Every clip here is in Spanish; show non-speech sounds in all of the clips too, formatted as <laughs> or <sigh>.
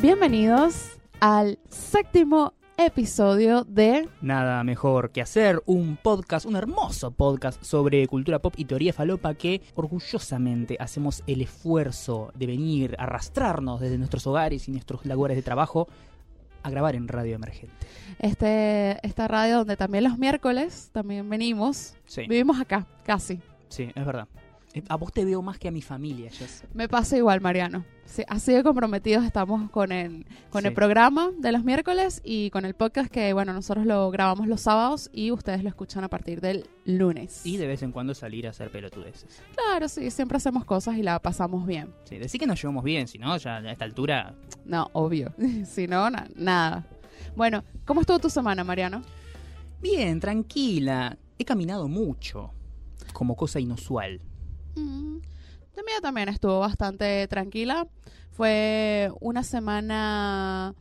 Bienvenidos al séptimo episodio de Nada mejor que hacer un podcast, un hermoso podcast sobre cultura pop y teoría falopa que orgullosamente hacemos el esfuerzo de venir, arrastrarnos desde nuestros hogares y nuestros lugares de trabajo a grabar en Radio Emergente. este, esta radio donde también los miércoles también venimos. Sí, Vivimos acá, casi. sí, es verdad. Eh, A vos te veo más que a mi familia, Jess. Me pasa igual, Mariano. Sí, así de comprometidos estamos con el, con el programa de los miércoles y con el podcast que, bueno, nosotros lo grabamos los sábados y ustedes lo escuchan a partir del lunes. Y de vez en cuando salir a hacer pelotudeces. Claro, sí, siempre hacemos cosas y la pasamos bien. Sí, decir que nos llevamos bien, si no, ya a esta altura No, obvio. <laughs> si no, na- nada. Bueno, ¿cómo estuvo tu semana, Mariano? Bien, tranquila. He caminado mucho, como cosa inusual. Mm, La mía también estuvo bastante tranquila. Fue una semana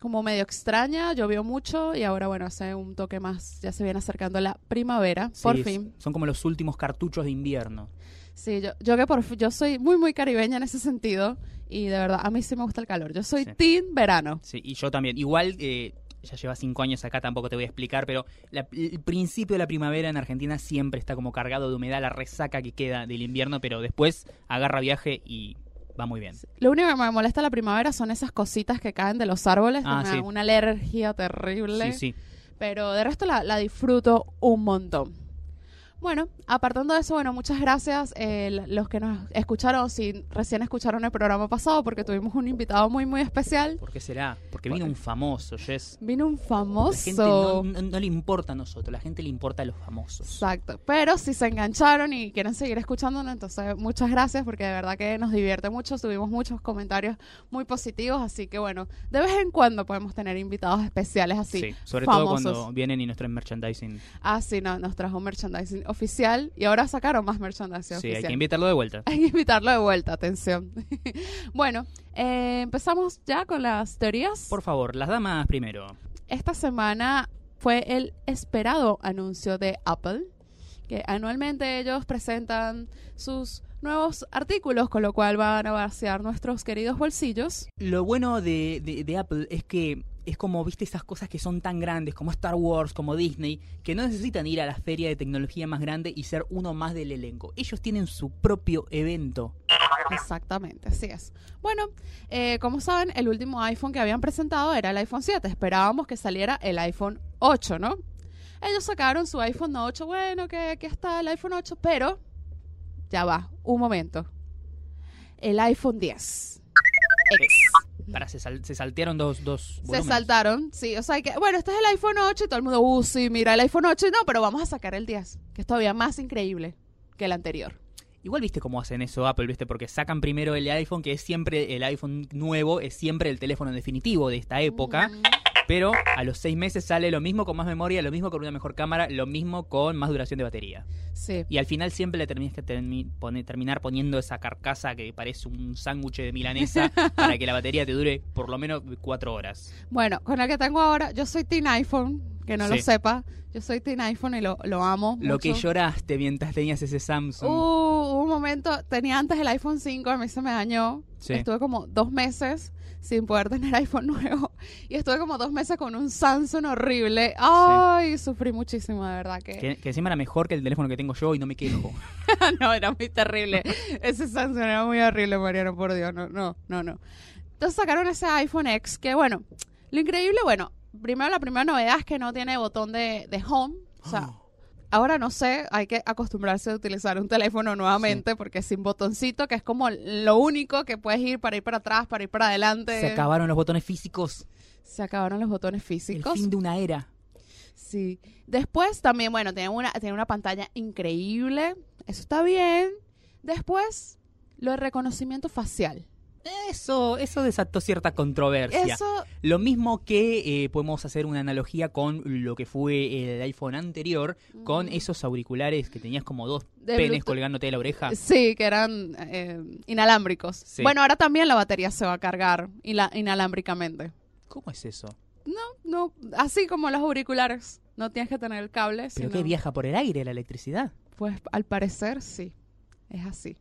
como medio extraña, llovió mucho y ahora, bueno, hace un toque más, ya se viene acercando la primavera, por fin. Son como los últimos cartuchos de invierno. Sí, yo, yo que por fin, yo soy muy, muy caribeña en ese sentido y de verdad, a mí sí me gusta el calor. Yo soy Sí. team verano. Sí, y yo también. Igual, eh, ya lleva cinco años acá, tampoco te voy a explicar, pero la- el principio de la primavera en Argentina siempre está como cargado de humedad, la resaca que queda del invierno, pero después agarra viaje y va muy bien. Lo único que me molesta la primavera son esas cositas que caen de los árboles, que Ah, me sí. dan una alergia terrible. Sí, sí. Pero de resto la, la disfruto un montón. Bueno, apartando de eso, bueno, muchas gracias eh, los que nos escucharon, si recién escucharon el programa pasado, porque tuvimos un invitado muy, muy especial. ¿Por qué será? Porque vino un famoso, Jess. Vino un La gente famoso. no, no- no le importa a nosotros, la gente le importa a los famosos. Exacto. Pero si se engancharon y quieren seguir escuchándonos, entonces muchas gracias porque de verdad que nos divierte mucho. Tuvimos muchos comentarios muy positivos, así que bueno, de vez en cuando podemos tener invitados especiales así. Sí, sobre famosos. todo cuando vienen y nos traen merchandising. Ah, sí, no, nos trajo merchandising oficial y ahora sacaron más merchandising Sí, oficial. hay que invitarlo de vuelta. <laughs> Hay que invitarlo de vuelta, atención. <laughs> bueno, eh, empezamos ya con las teorías. Por favor, las damas primero. Esta semana fue el esperado anuncio de Apple, que anualmente ellos presentan sus nuevos artículos, con lo cual van a vaciar nuestros queridos bolsillos. Lo bueno de, de- de Apple es que es como, viste, esas cosas que son tan grandes como Star Wars, como Disney, que no necesitan ir a la feria de tecnología más grande y ser uno más del elenco. Ellos tienen su propio evento. Exactamente, así es. Bueno, eh, como saben, el último iPhone que habían presentado era el iPhone 7. Esperábamos que saliera el iPhone 8, ¿no? Ellos sacaron su iPhone 8, bueno, que aquí está el iPhone 8, pero ya va, un momento. El iPhone 10. X. Para, se, sal- se saltearon dos, dos Se saltaron, sí, o sea que, bueno, este es el iPhone 8 y todo el mundo, uh, sí, mira el iPhone 8, no, pero vamos a sacar el 10, que es todavía más increíble que el anterior. Igual viste cómo hacen eso Apple, viste, porque sacan primero el iPhone, que es siempre el iPhone nuevo, es siempre el teléfono definitivo de esta época. Pero a los seis meses sale lo mismo con más memoria, lo mismo con una mejor cámara, lo mismo con más duración de batería. Sí, Y al final siempre le terminas que termi- pone- terminar poniendo esa carcasa que parece un sándwich de milanesa <laughs> para que la batería te dure por lo menos cuatro horas. Bueno, con el que tengo ahora, yo soy Team iPhone, que no lo Sí. sepa. Yo soy Team iPhone y lo, lo amo. Lo que mucho. lloraste mientras tenías ese Samsung. Uh, un momento, tenía antes el iPhone 5, a mí se me dañó. Sí. Estuve como dos meses sin poder tener <laughs> iPhone nuevo. Y estuve como dos meses con un Samsung horrible. Ay, sufrí muchísimo, de verdad que... que, que encima era mejor que el teléfono que tengo yo y no me quejo. <laughs> no, era muy terrible. <laughs> Ese Samsung era muy horrible, Mariano, por Dios. No, no, no, no. Entonces sacaron ese iPhone X que, bueno, lo increíble, bueno, primero la primera novedad es que no tiene botón de, de home. O sea, <gasps> ahora no sé, hay que acostumbrarse a utilizar un teléfono nuevamente porque sin botoncito, que es como lo único que puedes ir para ir para atrás, para ir para adelante. Se acabaron los botones físicos. Se acabaron los botones El físicos. fin de una era. Sí. Después también, bueno, tiene una, tiene una pantalla increíble. Eso está bien. Después, lo de reconocimiento facial. Eso, eso desató cierta controversia. Eso, Lo mismo que eh, podemos hacer una analogía con lo que fue el iPhone anterior, con Mm. esos auriculares que tenías como dos De penes Bluetooth. colgándote de la oreja. sí, que eran eh, inalámbricos. Sí. Bueno, ahora también la batería se va a cargar ina- inalámbricamente. ¿Cómo es eso? No, así como los auriculares. No tienes que tener el cable. ¿Pero sino- qué viaja por el aire la electricidad? Pues al parecer sí. Es así.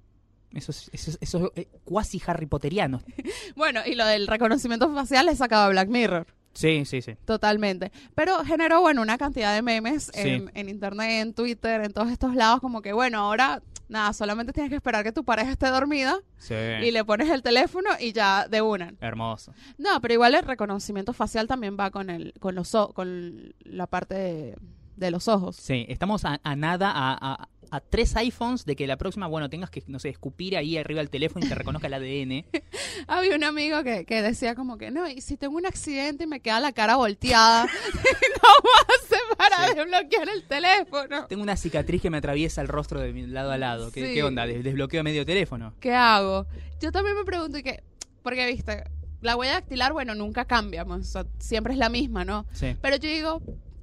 Eso es, eso es- eso es, eh, cuasi Harry Potteriano. <laughs> Bueno, y lo del reconocimiento facial le sacaba Black Mirror. Sí, sí, sí. Totalmente. Pero generó, bueno, una cantidad de memes Sí. en, en internet, en Twitter, en todos estos lados, como que, bueno, ahora, nada, solamente tienes que esperar que tu pareja esté dormida Sí. y le pones el teléfono y ya de una. Hermoso. No, pero igual el reconocimiento facial también va con el, con los o- con la parte de, de los ojos. Sí, estamos a, a nada, a, a- a tres iPhones de que la próxima, bueno, tengas que, no sé, escupir ahí arriba del teléfono y te reconozca el ADN. <laughs> Había un amigo que, que decía como que, no, y si tengo un accidente y me queda la cara volteada, <laughs> <laughs> ¿cómo hace para Sí. desbloquear el teléfono? Tengo una cicatriz que me atraviesa el rostro de mi lado a lado. ¿Qué, Sí. qué onda? ¿Des- ¿Desbloqueo medio teléfono? ¿Qué hago? Yo también me pregunto y que, porque viste, la huella dactilar, bueno, nunca cambia, pues, o sea, siempre es la misma, ¿no? Sí. Pero yo digo,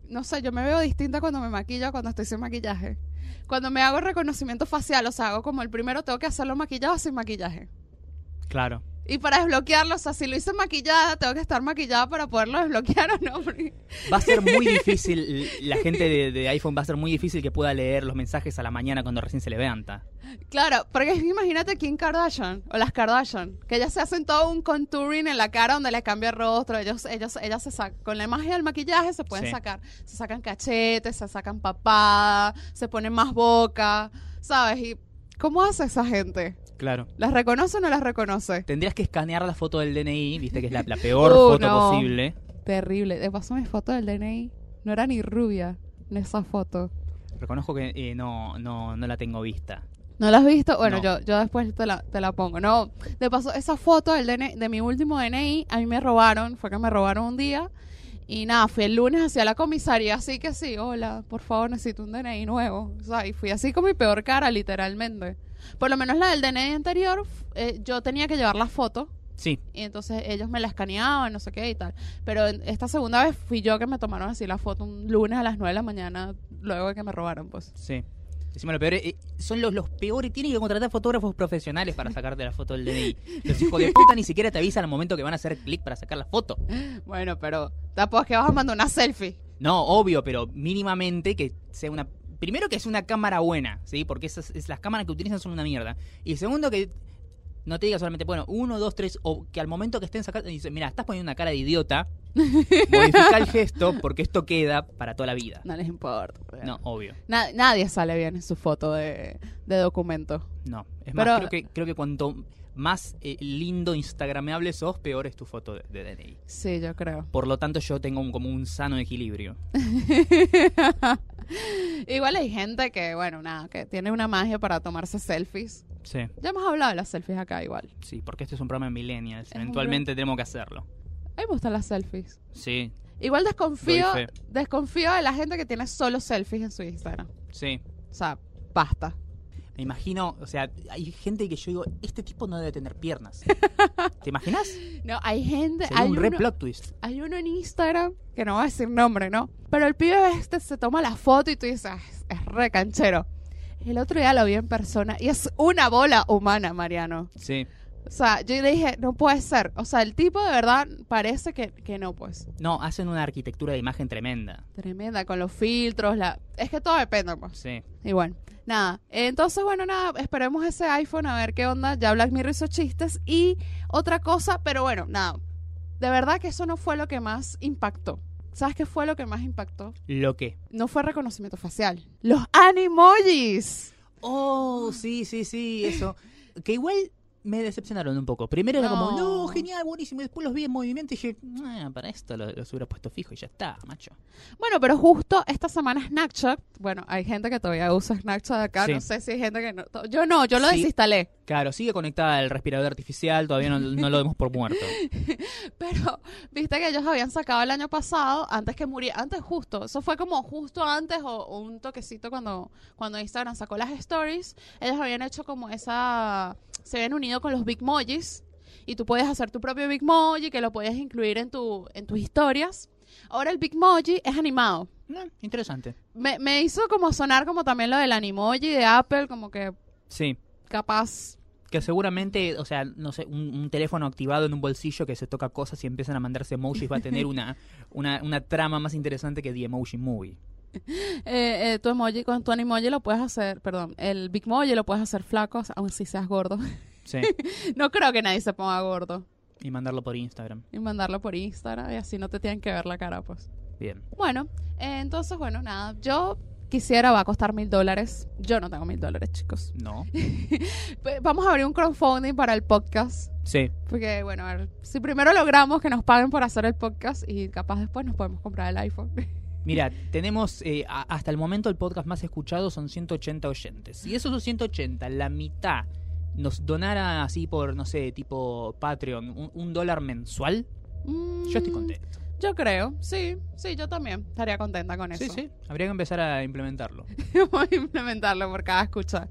no sé, yo me veo distinta cuando me maquillo a cuando estoy sin maquillaje. Cuando me hago reconocimiento facial, o sea, hago como el primero, tengo que hacerlo maquillado o sin maquillaje. Claro. Y para desbloquearlo, o sea, si lo hice maquillada, tengo que estar maquillada para poderlo desbloquear o no. Porque- Va a ser muy <laughs> difícil, la gente de, de iPhone va a ser muy difícil que pueda leer los mensajes a la mañana cuando recién se levanta. Claro, porque imagínate Kim Kardashian o las Kardashian, que ellas se hacen todo un contouring en la cara donde les cambia el rostro. Ellos, ellos, ellas se sacan, con la magia del maquillaje se pueden Sí. sacar. Se sacan cachetes, se sacan papada, se ponen más boca, ¿sabes? ¿Y cómo hace esa gente? Claro. ¿Las reconoce o no las reconoce? Tendrías que escanear la foto del DNI, viste que es la, la <laughs> peor Uh, foto no. posible. Terrible. De paso mi foto del DNI no era ni rubia en esa foto. Reconozco que eh, no, no, no la tengo vista. ¿No la has visto? Bueno, No. yo, yo después te la, te la pongo. No, de paso, esa foto del DNI de mi último DNI, a mí me robaron, fue que me robaron un día. Y nada, fui el lunes hacia la comisaría, así que sí, hola, por favor, necesito un DNI nuevo. O sea, y fui así con mi peor cara, literalmente. Por lo menos la del DNI anterior, eh, yo tenía que llevar la foto. Sí, Y entonces ellos me la escaneaban, no sé qué y tal. Pero esta segunda vez fui yo que me tomaron así la foto un lunes a las 9 de la mañana, luego de que me robaron, pues. sí. Encima lo peor es, eh, son los, los peores, tienen que contratar fotógrafos profesionales para sacarte la foto del DNI. Los hijos de puta ni siquiera te avisan al momento que van a hacer clic para sacar la foto. Bueno, pero tampoco es que vas a mandar una selfie. No, obvio, pero mínimamente que sea una... Primero que es una cámara buena, ¿sí? Porque esas, es, las cámaras que utilizan son una mierda. Y segundo que no te diga solamente, bueno, uno, dos, tres, o que al momento que estén sacando, dice, mira, estás poniendo una cara de idiota, <laughs> modifica el gesto porque esto queda para toda la vida. No les importa. No, obvio. Na- nadie sale bien en su foto de, de documento. No. Es Pero- más, creo que, creo que cuanto más eh, lindo instagramable sos, peor es tu foto de, de DNI. Sí, yo creo. Por lo tanto, yo tengo un- como un sano equilibrio. <laughs> Igual hay gente que, bueno, nada, que tiene una magia para tomarse selfies. Sí, Ya hemos hablado de las selfies acá igual. sí, porque este es un programa de millennials. Es Eventualmente tenemos que hacerlo. A mí me gustan las selfies. Sí, Igual desconfío, desconfío de la gente que tiene solo selfies en su Instagram. sí. O sea, basta. Me imagino, o sea, hay gente que yo digo, este tipo no debe tener piernas. <laughs> ¿Te imaginas? No, hay gente, Sería hay un re plot twist. hay uno en Instagram, que no voy a decir nombre, ¿no? Pero el pibe este se toma la foto y tú dices, "Ah, es, es re canchero. El otro día lo vi en persona y es una bola humana, Mariano. Sí. O sea, yo le dije, no puede ser. O sea, el tipo de verdad parece que, que no, pues. No, hacen una arquitectura de imagen tremenda. Tremenda, con los filtros, la... Es que todo depende, pues. Sí. Y bueno, nada. Entonces, bueno, nada, esperemos ese iPhone a ver qué onda. Ya Black Mirror hizo chistes y otra cosa, pero bueno, nada. De verdad que eso no fue lo que más impactó. ¿Sabes qué fue lo que más impactó? ¿Lo qué? No fue reconocimiento facial. Los animojis. Oh, sí, sí, sí, eso. Que igual me decepcionaron un poco. Primero era como, No. no, genial, buenísimo. Y después los vi en movimiento y dije, "Ah, para esto lo- los hubiera puesto fijo y ya está, macho. Bueno, pero justo esta semana Snapchat, bueno, hay gente que todavía usa Snapchat acá, Sí. no sé si hay gente que no. Yo no, yo lo Sí. desinstalé. Claro, sigue conectada al respirador artificial, todavía no, no lo demos por muerto. <laughs> Pero viste que ellos habían sacado el año pasado, antes que muriera, antes justo, eso fue como justo antes o, o un toquecito cuando, cuando Instagram sacó las stories, ellos habían hecho como esa, se habían unido con los Bitmojis y tú puedes hacer tu propio Bitmoji que lo puedes incluir en, tu, en tus historias. Ahora el Bitmoji es animado. No, interesante. Me, me hizo como sonar como también lo del Animoji de Apple, como que Sí. capaz Que seguramente, o sea, no sé, un, un teléfono activado en un bolsillo que se toca cosas y empiezan a mandarse emojis va a tener una, <laughs> una, una trama más interesante que The Emoji Movie. Eh, eh, tu emoji, con tu animoji lo puedes hacer, perdón, el Bitmoji lo puedes hacer flaco, aun si seas gordo. Sí. <laughs> no creo que nadie se ponga gordo. y mandarlo por Instagram. Y mandarlo por Instagram y así no te tienen que ver la cara, pues. Bien. Bueno, eh, entonces, bueno, nada. Yo quisiera, va a costar mil dólares. Yo no tengo mil dólares, chicos. No. <laughs> Pues, Vamos a abrir un crowdfunding para el podcast. Sí. Porque, bueno, a ver, si primero logramos que nos paguen por hacer el podcast y capaz después nos podemos comprar el iPhone. <laughs> Mira, tenemos eh, a- hasta el momento el podcast más escuchado son 180 oyentes. Si esos 180, la mitad nos donara así por, no sé, tipo Patreon, un, un dólar mensual, yo estoy Mm, contento. Yo creo, sí, sí, yo también estaría contenta con eso. Sí, sí. Habría que empezar a implementarlo. <laughs> A implementarlo por cada escucha.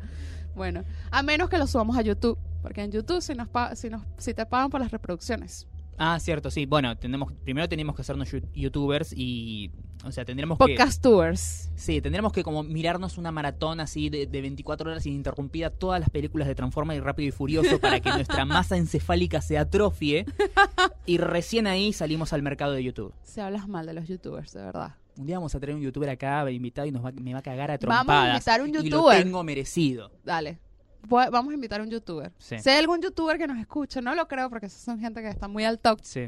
Bueno, a menos que lo subamos a YouTube, porque en YouTube si nos pa- si nos si te pagan por las reproducciones. Ah, cierto, sí. Bueno, tenemos, primero tenemos que hacernos youtubers y, o sea, tendremos que... Podcast tours. Sí, tendremos que como mirarnos una maratón así de, de 24 horas ininterrumpida todas las películas de Transformers y Rápido y Furioso para que nuestra <laughs> masa encefálica se atrofie y recién ahí salimos al mercado de YouTube. Si hablas mal de los youtubers, de verdad. Un día vamos a traer un youtuber acá invitado y nos va, me va a cagar a Vamos a trompadas. invitar un Y lo youtuber. tengo merecido. Dale. Voy- Vamos a invitar a un youtuber. Sí. Si hay algún youtuber que nos escuche, no lo creo porque son gente que está muy al top. Sí.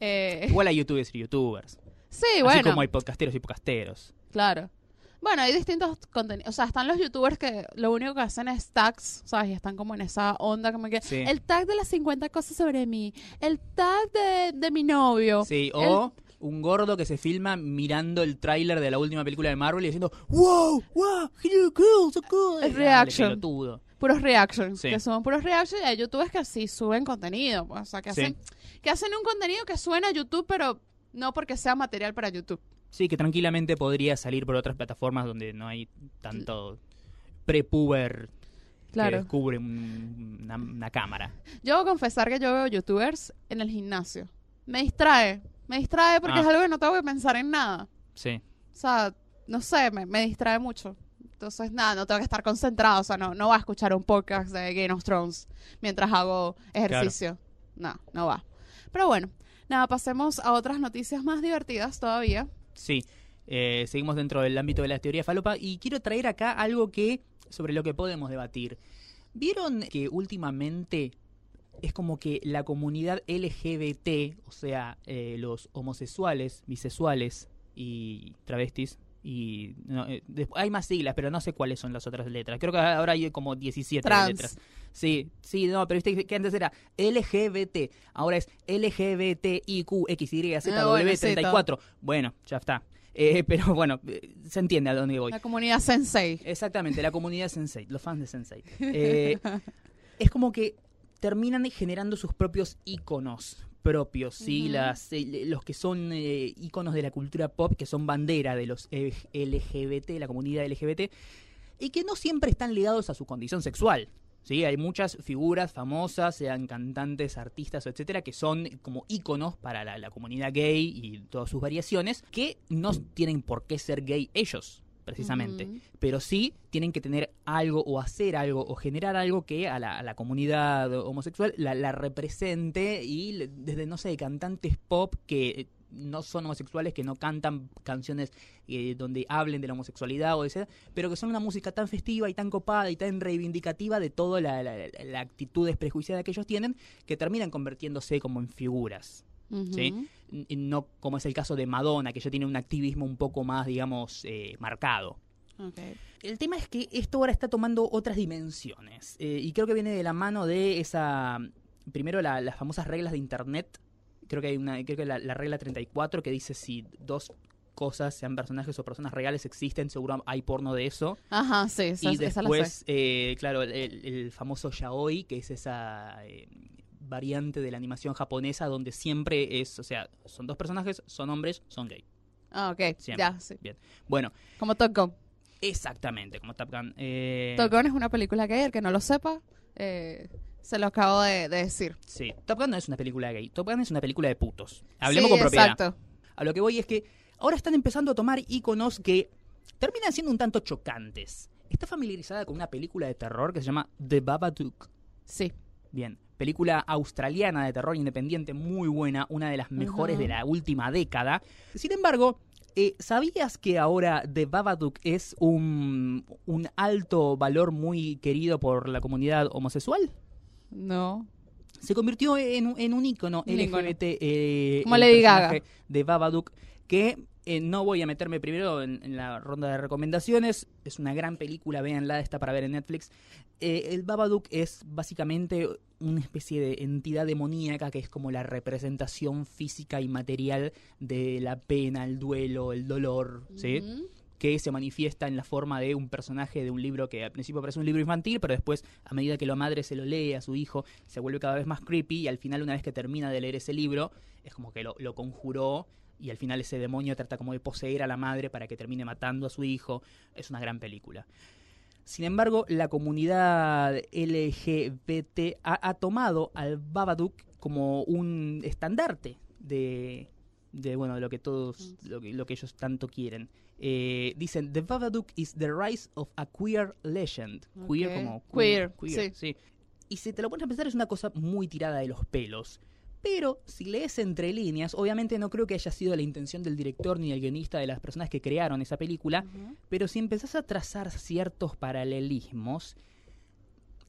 Eh, Igual hay <laughs> youtubers y youtubers. Sí, Así bueno. como hay podcasteros y podcasteros. Claro. Bueno, hay distintos contenidos. O sea, están los youtubers que lo único que hacen es tags, ¿sabes? Y están como en esa onda, como que. Sí. El tag de las 50 cosas sobre mí. El tag de, de mi novio. Sí, o un gordo que se filma mirando el tráiler de la última película de Marvel y diciendo ¡Wow! ¡Wow! You're cool, so cool. Reaction. Puros reactions. Sí. Que son puros reactions. Y hay youtubers que sí suben contenido. pues, o sea, que Sí. hacen, que hacen un contenido que suena a YouTube, pero no porque sea material para YouTube. Sí, que tranquilamente podría salir por otras plataformas donde no hay tanto prepuber que Claro. descubre un- una, una cámara. Yo voy a confesar que yo veo youtubers en el gimnasio. Me distrae. Me distrae porque Ah. es algo que no tengo que pensar en nada. Sí. O sea, no sé, me, me distrae mucho. Entonces, nada, no tengo que estar concentrado. O sea, no, no va a escuchar un podcast de Game of Thrones mientras hago ejercicio. No, no va. Pero bueno, nada, pasemos a otras noticias más divertidas todavía. Sí, eh, seguimos dentro del ámbito de la teoría falopa y quiero traer acá algo que sobre lo que podemos debatir. ¿Vieron que últimamente es como que la comunidad LGBT, o sea, eh, los homosexuales, bisexuales y travestis, y no, eh, hay más siglas, pero no sé cuáles son las otras letras. Creo que ahora hay como 17 Trans. letras. Sí, sí, no, pero viste que antes era LGBT, ahora es LGBTIQXYZ Ah, bueno, sí, 34 Bueno, ya está. Eh, <laughs> pero bueno, eh, se entiende a dónde voy. La comunidad Sensei. Exactamente, la comunidad Sensei, los fans de Sensei. <laughs> Eh, es como que terminan generando sus propios iconos propios, ¿sí? Las, los que son eh, iconos de la cultura pop, que son bandera de los eh, LGBT, la comunidad LGBT, y que no siempre están ligados a su condición sexual. Sí, hay muchas figuras famosas, sean cantantes, artistas, etcétera, que son como íconos para la, la comunidad gay y todas sus variaciones, que no tienen por qué ser gay ellos, precisamente. Pero sí tienen que tener algo o hacer algo o generar algo que a la, a la comunidad homosexual la, la represente y le- desde, no sé, cantantes pop que eh, no son homosexuales, que no cantan canciones eh, donde hablen de la homosexualidad o de pero que son una música tan festiva y tan copada y tan reivindicativa de toda la, la, la- la actitud desprejuiciada que ellos tienen, que terminan convirtiéndose como en figuras. No como es el caso de Madonna, que ya tiene un activismo un poco más, digamos, eh, marcado. El tema es que esto ahora está tomando otras dimensiones. eh, y creo que viene de la mano de esa. Primero, la- las famosas reglas de internet. Creo que hay una. Creo que la, la regla 34 que dice si dos cosas, sean personajes o personas reales, existen, seguro hay porno de eso. Ajá, sí, esa, y esa la sé. después, eh, claro, el, el famoso yaoi, que es esa eh, variante de la animación japonesa donde siempre es, o sea, son dos personajes, son hombres, son gay. Ah, ok, Siempre. ya, sí. Bueno, Como Top Gun. exactamente, como Top Gun. Eh, Top Gun es una película gay, el que no lo sepa, eh, se lo acabo de, de decir. Sí, Top Gun no es una película gay, Top Gun es una película de putos. Hablemos Sí, con propiedad. exacto. A lo que voy es que ahora están empezando a tomar iconos que terminan siendo un tanto chocantes. ¿Está familiarizada con una película de terror que se llama The Babadook? Sí. Bien, película australiana de terror independiente muy buena, una de las mejores de la última década. Sin embargo, Eh, ¿Sabías que ahora The Babadook es un, un alto valor muy querido por la comunidad homosexual? No. Se convirtió en, un- en un ícono. LGBT eh, Como el Lady Gaga. de Babadook que eh, no voy a meterme primero en, en la ronda de recomendaciones. Es una gran película, véanla, está para ver en Netflix. Eh, el Babadook es básicamente una especie de entidad demoníaca que es como la representación física y material de la pena, el duelo, el dolor, ¿sí? Que se manifiesta en la forma de un personaje de un libro que al principio parece un libro infantil, pero después, a medida que la madre se lo lee a su hijo, se vuelve cada vez más creepy y al final, una vez que termina de leer ese libro, es como que lo, lo conjuró y al final ese demonio trata como de poseer a la madre para que termine matando a su hijo. Es una gran película. Sin embargo, la comunidad LGBT ha, ha tomado al Babadook como un estandarte de, de bueno, de lo que todos, lo que, lo que ellos tanto quieren. Eh, dicen, The Babadook is the rise of a queer legend. Queer como Queer, sí. Y si te lo pones a pensar es una cosa muy tirada de los pelos. Pero si lees entre líneas, obviamente no creo que haya sido la intención del director ni del guionista de las personas que crearon esa película, pero si empezás a trazar ciertos paralelismos,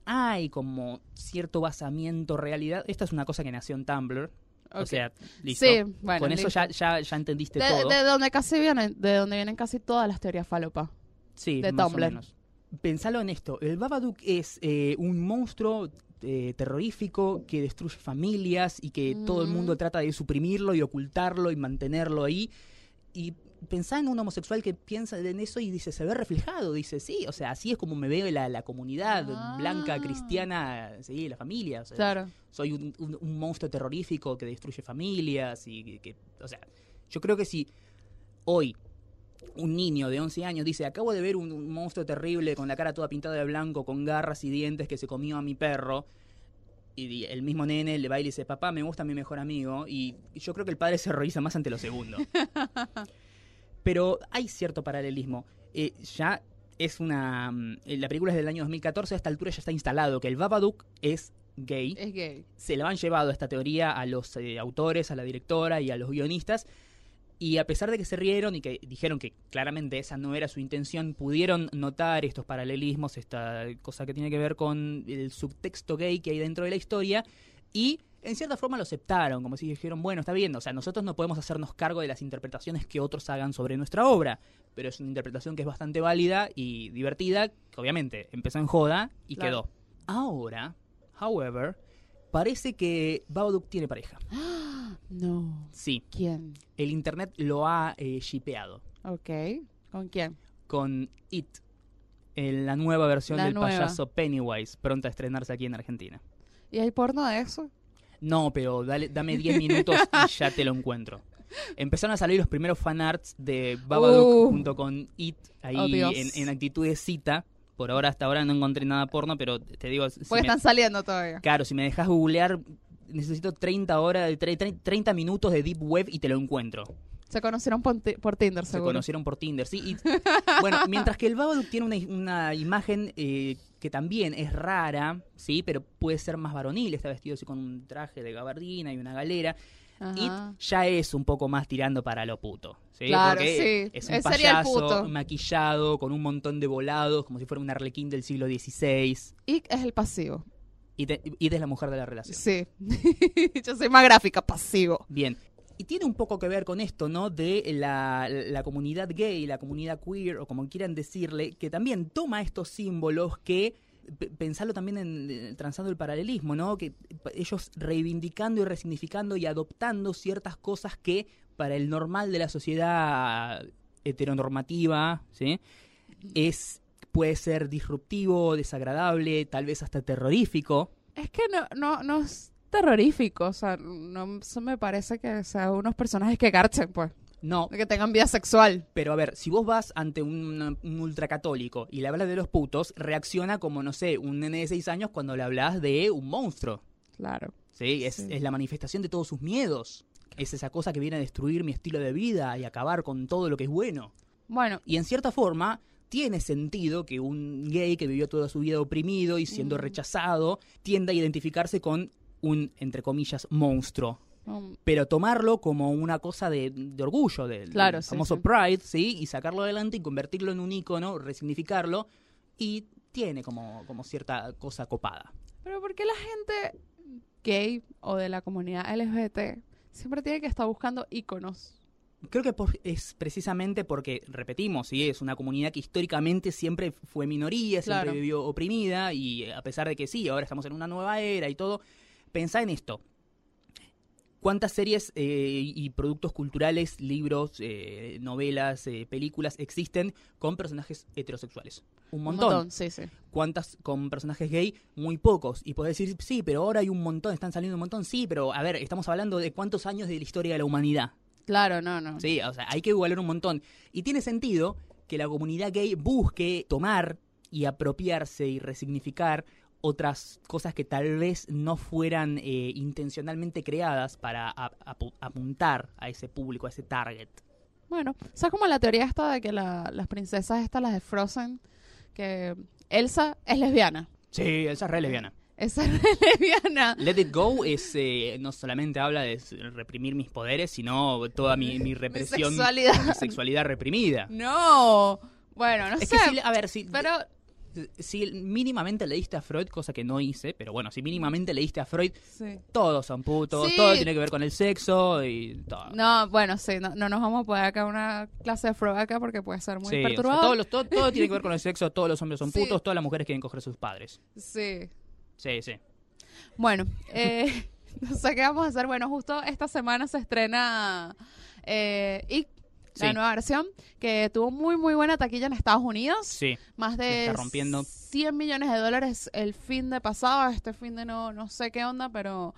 hay como cierto basamiento realidad. Esta es una cosa que nació en Tumblr. O sea, listo. Sí, bueno. Con eso ya, ya, ya entendiste de, todo. de donde casi vienen, de donde vienen casi todas las teorías falopa. Sí, de más o Tumblr. menos. Pensalo en esto. El Babadook es eh, un monstruo eh, terrorífico que destruye familias y que todo el mundo trata de suprimirlo y ocultarlo y mantenerlo ahí. Y pensá en un homosexual que piensa en eso y dice, se ve reflejado. Dice, sí, o sea, así es como me veo la, la comunidad Ah. blanca, cristiana, sí, la familia. o sea, Claro. soy un, un- un monstruo terrorífico que destruye familias y que, que- o sea, yo creo que si hoy un niño de 11 años dice, acabo de ver un, un monstruo terrible con la cara toda pintada de blanco, con garras y dientes que se comió a mi perro, y el mismo nene le va y le dice, papá, me gusta mi mejor amigo, y yo creo que el padre se horroriza más ante lo segundo. <laughs> Pero hay cierto paralelismo. Eh, ya es una... mm, eh, La película es del año 2014, a esta altura ya está instalado que el Babadook es gay Es gay. se lo han llevado esta teoría a los eh, autores, a la directora y a los guionistas. Y a pesar de que se rieron y que dijeron que claramente esa no era su intención, pudieron notar estos paralelismos, esta cosa que tiene que ver con el subtexto gay que hay dentro de la historia. Y en cierta forma lo aceptaron, como si dijeron, bueno, está bien, o sea, nosotros no podemos hacernos cargo de las interpretaciones que otros hagan sobre nuestra obra, pero es una interpretación que es bastante válida y divertida, que obviamente empezó en joda y Claro. quedó. Ahora, however, parece que Babadook tiene pareja. <gasps> No. Sí, ¿Quién? el internet lo ha eh, shipeado Ok. ¿Con quién? con It, en la nueva versión La del nueva. payaso Pennywise, pronta a estrenarse aquí en Argentina. ¿Y hay porno de eso? No, pero dale, dame 10 minutos y <laughs> ya te lo encuentro. Empezaron a salir los primeros fanarts de Babadook Uh. junto con It ahí Oh, en, en actitud de cita. Por ahora, hasta ahora no encontré nada porno, pero te digo, si Porque me- están saliendo todavía. claro, si me dejas googlear, necesito 30 horas, tre- tre- 30 minutos de deep web y te lo encuentro. Se conocieron por, por Tinder, Se seguro. conocieron por Tinder, sí. Y, <laughs> bueno, mientras que el Babadook tiene una, una imagen eh, que también es rara, sí, pero puede ser más varonil. Está vestido así con un traje de gabardina y una galera. Ajá. It ya es un poco más tirando para lo puto. ¿sí? Claro, Porque sí. Es un payaso puto. maquillado con un montón de volados, como si fuera un arlequín del siglo XVI. Y es el pasivo. Y, te- y es la mujer de la relación. Sí. <laughs> Yo soy más gráfica, pasivo. Bien. Y tiene un poco que ver con esto, ¿no? De la, la comunidad gay, la comunidad queer, o como quieran decirle, que también toma estos símbolos que, pensarlo también en, transando el paralelismo, ¿no? Que ellos reivindicando y resignificando y adoptando ciertas cosas que para el normal de la sociedad heteronormativa, ¿sí? Es, puede ser disruptivo, desagradable, tal vez hasta terrorífico. Es que no, no, no es terrorífico. O sea, no me parece que sean unos personajes que garchen, pues. No, Que tengan vida sexual. Pero a ver, si vos vas ante un, un ultracatólico y le hablas de los putos, reacciona como, no sé, un nene de 6 años cuando le hablas de un monstruo. Claro. ¿sí? Es, Sí. es la manifestación de todos sus miedos. Es esa cosa que viene a destruir mi estilo de vida y acabar con todo lo que es bueno. Bueno, Y en cierta forma, tiene sentido que un gay que vivió toda su vida oprimido y siendo Mm. rechazado tienda a identificarse con un, entre comillas, monstruo. Um, pero tomarlo como una cosa de, de orgullo, del Claro, del sí, famoso sí. pride, ¿sí? Y sacarlo adelante y convertirlo en un ícono, resignificarlo, y tiene como, como cierta cosa copada. Pero ¿por qué la gente gay o de la comunidad LGBT siempre tiene que estar buscando íconos? Creo que por- es precisamente porque, repetimos, ¿sí? es una comunidad que históricamente siempre fue minoría, siempre Claro. vivió oprimida, y a pesar de que sí, ahora estamos en una nueva era y todo, pensá en esto. ¿Cuántas series eh, y productos culturales, libros, eh, novelas, eh, películas existen con personajes heterosexuales? Un montón. sí, sí. ¿Cuántas con personajes gay? Muy pocos. Y podés decir, sí, pero ahora hay un montón, están saliendo un montón. Sí, pero a ver, estamos hablando de cuántos años de la historia de la humanidad. Claro, no, no. Sí, o sea, hay que igualar un montón. Y tiene sentido que la comunidad gay busque tomar y apropiarse y resignificar otras cosas que tal vez no fueran eh, intencionalmente creadas para apuntar a ese público, a ese target. Bueno, ¿sabes como la teoría esta de que la- las princesas estas, las de Frozen, que Elsa es lesbiana? Sí, esa es re lesbiana. Esa es <laughs> lesbiana. Let It Go es eh, no solamente habla de reprimir mis poderes, sino toda mi, mi represión, sexualidad. mi sexualidad reprimida. No. Bueno, no es sé. que si, a ver, si, pero si mínimamente leíste a Freud, cosa que no hice, pero bueno, si mínimamente leíste a Freud, sí. todos son putos, Sí. todo tiene que ver con el sexo y todo. No, bueno, sí, no, no nos vamos a poder acá una clase de Freud acá porque puede ser muy Sí, o sea, perturbador. todos los- todo, todo tiene que ver con el <laughs> sexo, todos los hombres son putos, todas las mujeres quieren coger a sus padres. Sí. Sí, sí. Bueno, eh, <laughs> no sé qué vamos a hacer. Bueno, justo esta semana se estrena eh, It, la Sí. nueva versión, que tuvo muy, muy buena taquilla en Estados Unidos. Sí, Más de está rompiendo. 100 millones de dólares el fin de pasado. Este fin de no, no sé qué onda, pero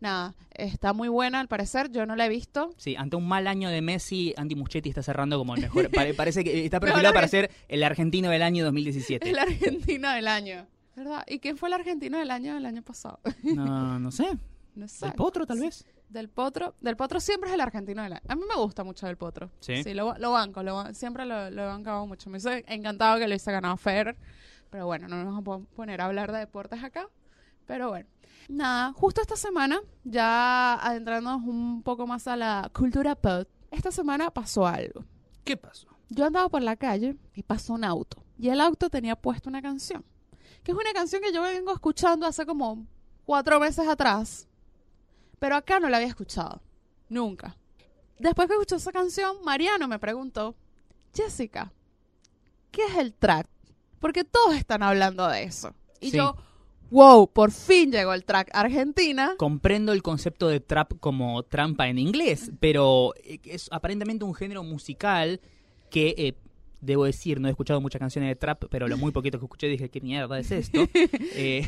nada, está muy buena al parecer. Yo no la he visto. sí. Ante un mal año de Messi, Andy Muschietti está cerrando como el mejor. pare- <laughs> parece que está perfilado para argen- ser el argentino del año 2017. Es la Argentina del año. ¿Verdad? ¿Y quién fue el argentino del año del año pasado? No, no sé. <laughs> No sé. ¿El potro, tal vez? Del Potro. Del Potro siempre es el argentino del año. A mí me gusta mucho Del Potro. Sí. lo, lo banco. Lo, siempre lo, lo he bancado mucho. Me hubiese encantado que lo hubiese ganado Fer. Pero bueno, no nos vamos a poner a hablar de deportes acá. Pero bueno. Nada, justo esta semana, ya adentrándonos un poco más a la cultura pop, esta semana pasó algo. ¿Qué pasó? Yo andaba por la calle y pasó un auto. Y el auto tenía puesto una canción. Que es una canción que yo vengo escuchando hace como cuatro meses atrás. Pero acá no la había escuchado. Nunca. Después que escuché esa canción, Mariano me preguntó, Jessica, ¿qué es el track? Porque todos están hablando de eso. Y Sí. yo, wow, por fin llegó el track Argentina. Comprendo el concepto de trap como trampa en inglés, pero es aparentemente un género musical que, eh, debo decir, no he escuchado muchas canciones de trap, pero lo muy poquito que escuché dije, ¿qué mierda es esto? <laughs> Eh,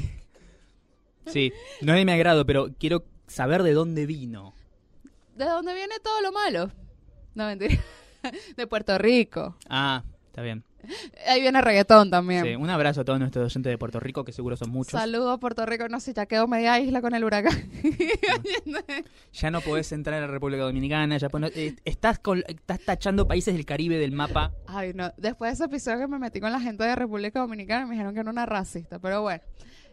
sí, no es de mi agrado, pero quiero saber de dónde vino. ¿De dónde viene todo lo malo? No, mentira. <laughs> De Puerto Rico. Ah, está bien. Ahí viene reggaetón también. Sí, un abrazo a todos nuestros oyentes de Puerto Rico, que seguro son muchos. Saludos Puerto Rico. No sé, ya quedó media isla con el huracán. <laughs> Ya no podés entrar a la República Dominicana, ya eh, estás, con- estás tachando países del Caribe del mapa. Ay, no. Después de ese episodio que me metí con la gente de República Dominicana, me dijeron que era una racista. Pero bueno,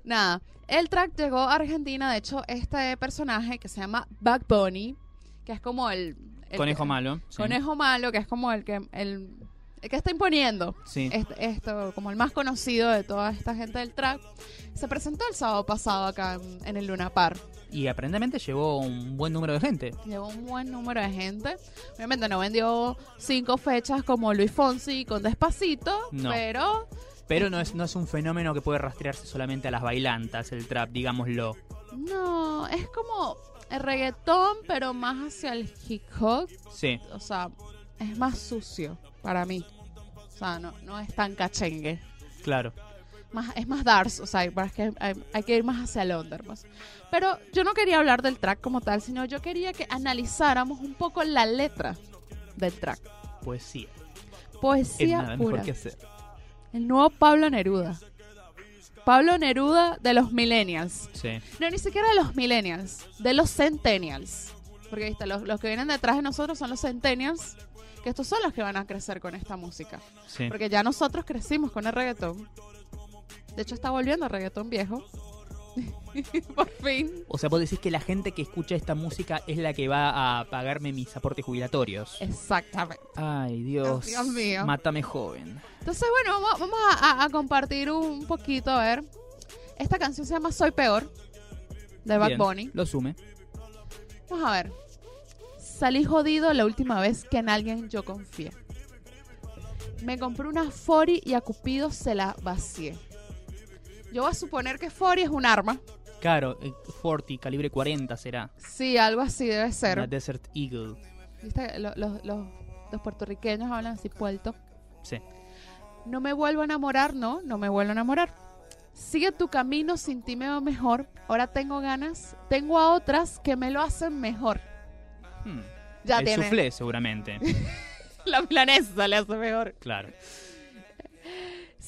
nada. El track llegó a Argentina. De hecho, este personaje que se llama Bug Bunny, que es como el. el Conejo que- malo. sí. Conejo malo, que es como el que. El, el que está imponiendo Sí. este- esto, como el más conocido de toda esta gente del track, se presentó el sábado pasado acá en, en el Luna Park. Y aparentemente llevó un buen número de gente. Llevó un buen número de gente. Obviamente no vendió cinco fechas como Luis Fonsi con Despacito, No. pero Pero no es, no es un fenómeno que puede rastrearse solamente a las bailantas, el trap, digámoslo. no, es como el reggaetón, pero más hacia el hip hop. Sí, O sea, es más sucio para mí. O sea, no, no es tan cachengue. claro. Más, es más darks, o sea, es que hay, hay que ir más hacia el under. pues. Pero yo no quería hablar del track como tal, sino yo quería que analizáramos un poco la letra del track. Poesía. Es Poesía nada pura. mejor que hacer. El nuevo Pablo Neruda. Pablo Neruda de los millennials. Sí. No, ni siquiera de los millennials, de los centennials. Porque viste, los, los que vienen detrás de nosotros son los centennials, que estos son los que van a crecer con esta música. Sí. Porque ya nosotros crecimos con el reggaetón. De hecho, está volviendo el reggaetón viejo. <laughs> Por fin. O sea, vos decís que la gente que escucha esta música es la que va a pagarme mis aportes jubilatorios. Exactamente. Ay, Dios. Dios mío. Mátame joven. Entonces, bueno, vamos, vamos a, compartir un poquito, a ver. Esta canción se llama Soy Peor, de Bad Bien, Bunny. Lo sume. Vamos a ver. Salí jodido la última vez que en alguien yo confié. Me compré una Fori y a Cupido se la vacié. Yo voy a suponer que Fori es un arma. Claro, eh, 40, calibre 40 será. Sí, algo así debe La ser. Desert Eagle. ¿Viste? Lo- Los, los- los puertorriqueños hablan así, puerto. Sí. No me vuelvo a enamorar, no, no me vuelvo a enamorar. Sigue tu camino, sin ti me va mejor. Ahora tengo ganas. Tengo a otras que me lo hacen mejor. Hmm. Ya El tiene. soufflé, seguramente. <laughs> La milanesa le hace mejor. claro.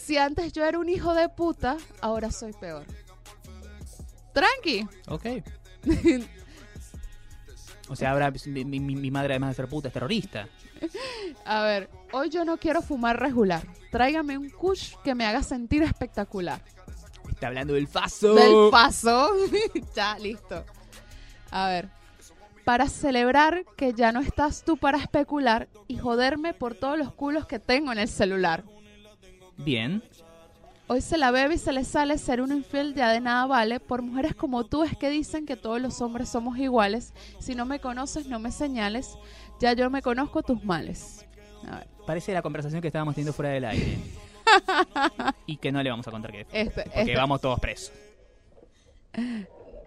Si antes yo era un hijo de puta, ahora soy peor. Tranqui. Ok. <laughs> O sea, ahora mi, mi- mi madre, además de ser puta, es terrorista. A ver, hoy yo no quiero fumar regular. Tráigame un kush que me haga sentir espectacular. Está hablando del faso. Del paso. <laughs> ya, listo. A ver. Para celebrar que ya no estás tú para especular y joderme por todos los culos que tengo en el celular. Bien. Hoy se la bebe y se le sale ser un infiel ya de nada vale. Por mujeres como tú es que dicen que todos los hombres somos iguales. Si no me conoces, no me señales. Ya yo me conozco tus males. A ver, Parece la conversación que estábamos teniendo fuera del aire. <laughs> y que no le vamos a contar qué. este, Porque este. vamos todos presos.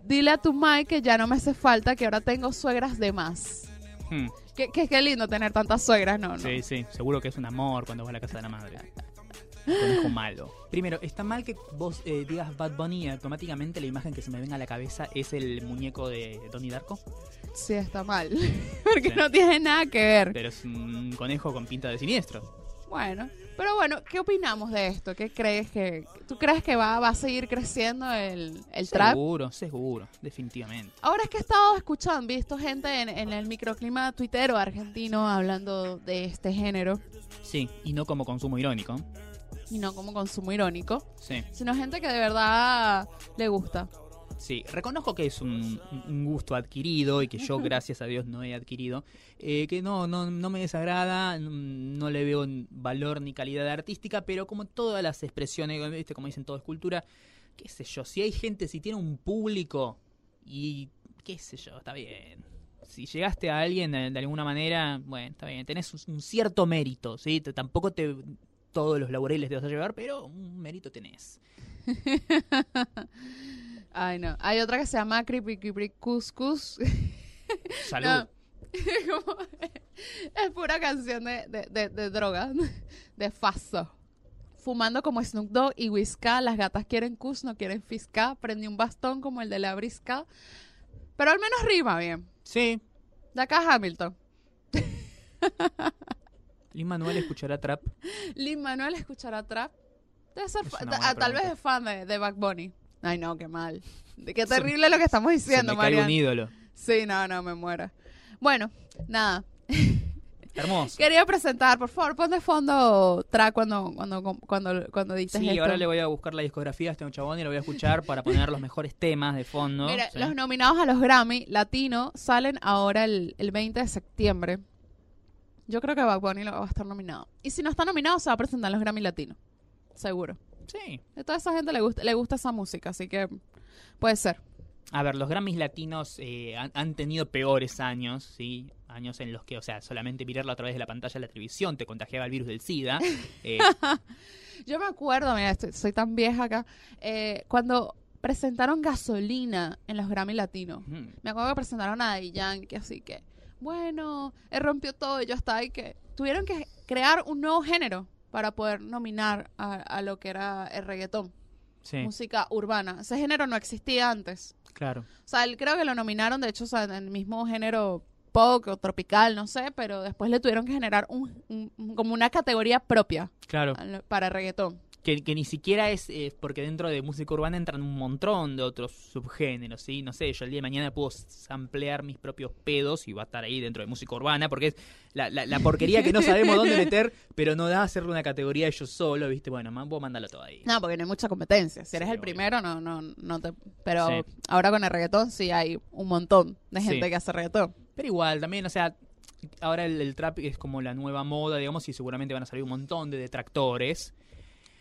Dile a tu Mike que ya no me hace falta, que ahora tengo suegras de más. Hmm. Qué, qué, qué lindo tener tantas suegras, no, no. Sí, sí. Seguro que es un amor cuando vas a la casa de la madre. Conejo malo. Primero, está mal que vos eh, digas Bad Bunny y automáticamente la imagen que se me venga a la cabeza es el muñeco de Donnie Darko. Sí, está mal. <laughs> Porque no tiene nada que ver. Pero es un conejo con pinta de siniestro. Bueno, pero bueno, ¿qué opinamos de esto? ¿Qué crees que... ¿Tú crees que va, va a seguir creciendo el, el trap? Seguro, seguro. Definitivamente. Ahora es que he estado escuchando, visto gente en, en el microclima tuitero argentino hablando de este género, Sí, y no como consumo irónico. Y no como consumo irónico, Sí. sino gente que de verdad le gusta. Sí, reconozco que es un, un gusto adquirido y que yo, <laughs> gracias a Dios, no he adquirido. eh, que no, no, no me desagrada, mm, no le veo valor ni calidad artística, pero como todas las expresiones, ¿viste? como dicen, todo es cultura, qué sé yo, si hay gente, si tiene un público y qué sé yo, está bien. Si llegaste a alguien de, de alguna manera, bueno, está bien, tenés un, un cierto mérito, ¿sí? Tampoco te todos los laureles te vas a llevar, pero un mérito tenés. <laughs> Ay, no. Hay otra que se llama Creepy Creepy Cuscus. <laughs> Salud. <laughs> Como- es pura canción de, de, de, de droga, de faso. Fumando como Snoop Dogg y Whiska, las gatas quieren cus, no quieren fisca. Prendí un bastón como el de la brisca. Pero al menos rima bien. Sí, De acá Hamilton. Lin Manuel escuchará trap. <laughs> Lin Manuel escuchará trap. Debe ser una ah, tal vez es fan de, de Back Bunny. Ay, no, qué mal. Qué <laughs> terrible lo que estamos Se diciendo, me cae un ídolo. Sí, no, no, me muero. Bueno, nada. <laughs> Hermoso. Quería presentar, por favor, pon de fondo track cuando, cuando, cuando, cuando dices Sí, esto. ahora le voy a buscar la discografía a este chabón y lo voy a escuchar para poner los mejores temas de fondo. Mira, Sí. los nominados a los Grammy Latino salen ahora el, el 20 de septiembre. Yo creo que Bad Bunny lo va a estar nominado. Y si no está nominado, se va a presentar en los Grammy Latino. Seguro. Sí. A toda esa gente le gusta, le gusta esa música, así que puede ser. A ver, los Grammys latinos eh, han, han tenido peores años, ¿sí? Años en los que, o sea, solamente mirarlo a través de la pantalla de la televisión te contagiaba el virus del SIDA. <laughs> Eh, Yo me acuerdo, mira, estoy- soy tan vieja acá, eh, cuando presentaron gasolina en los Grammy Latinos. mm, Me acuerdo que presentaron a Daddy Yankee, así que, bueno, él rompió todo y yo estaba ahí que tuvieron que crear un nuevo género para poder nominar a, a lo que era el reggaetón, sí, música urbana. Ese género no existía antes. claro. O sea, él creo que lo nominaron, de hecho, o sea, en el mismo género pop o tropical, no sé, pero después le tuvieron que generar un, como una categoría propia Claro. para el reggaetón. Que, que ni siquiera es eh, porque dentro de música urbana entran un montón de otros subgéneros, ¿sí? No sé, yo el día de mañana puedo samplear mis propios pedos y va a estar ahí dentro de música urbana, porque es la, la, la porquería que no sabemos dónde <laughs> meter, pero no da hacerle una categoría yo solo, ¿viste? Bueno, man, vos mandalo todo ahí. No, porque no hay mucha competencia. Si eres Sí, el obvio. primero, no, no, no te. Pero Sí. ahora con el reggaetón sí hay un montón de gente Sí. que hace reggaetón. Pero igual, también, o sea, ahora el, el trap es como la nueva moda, digamos, y seguramente van a salir un montón de detractores.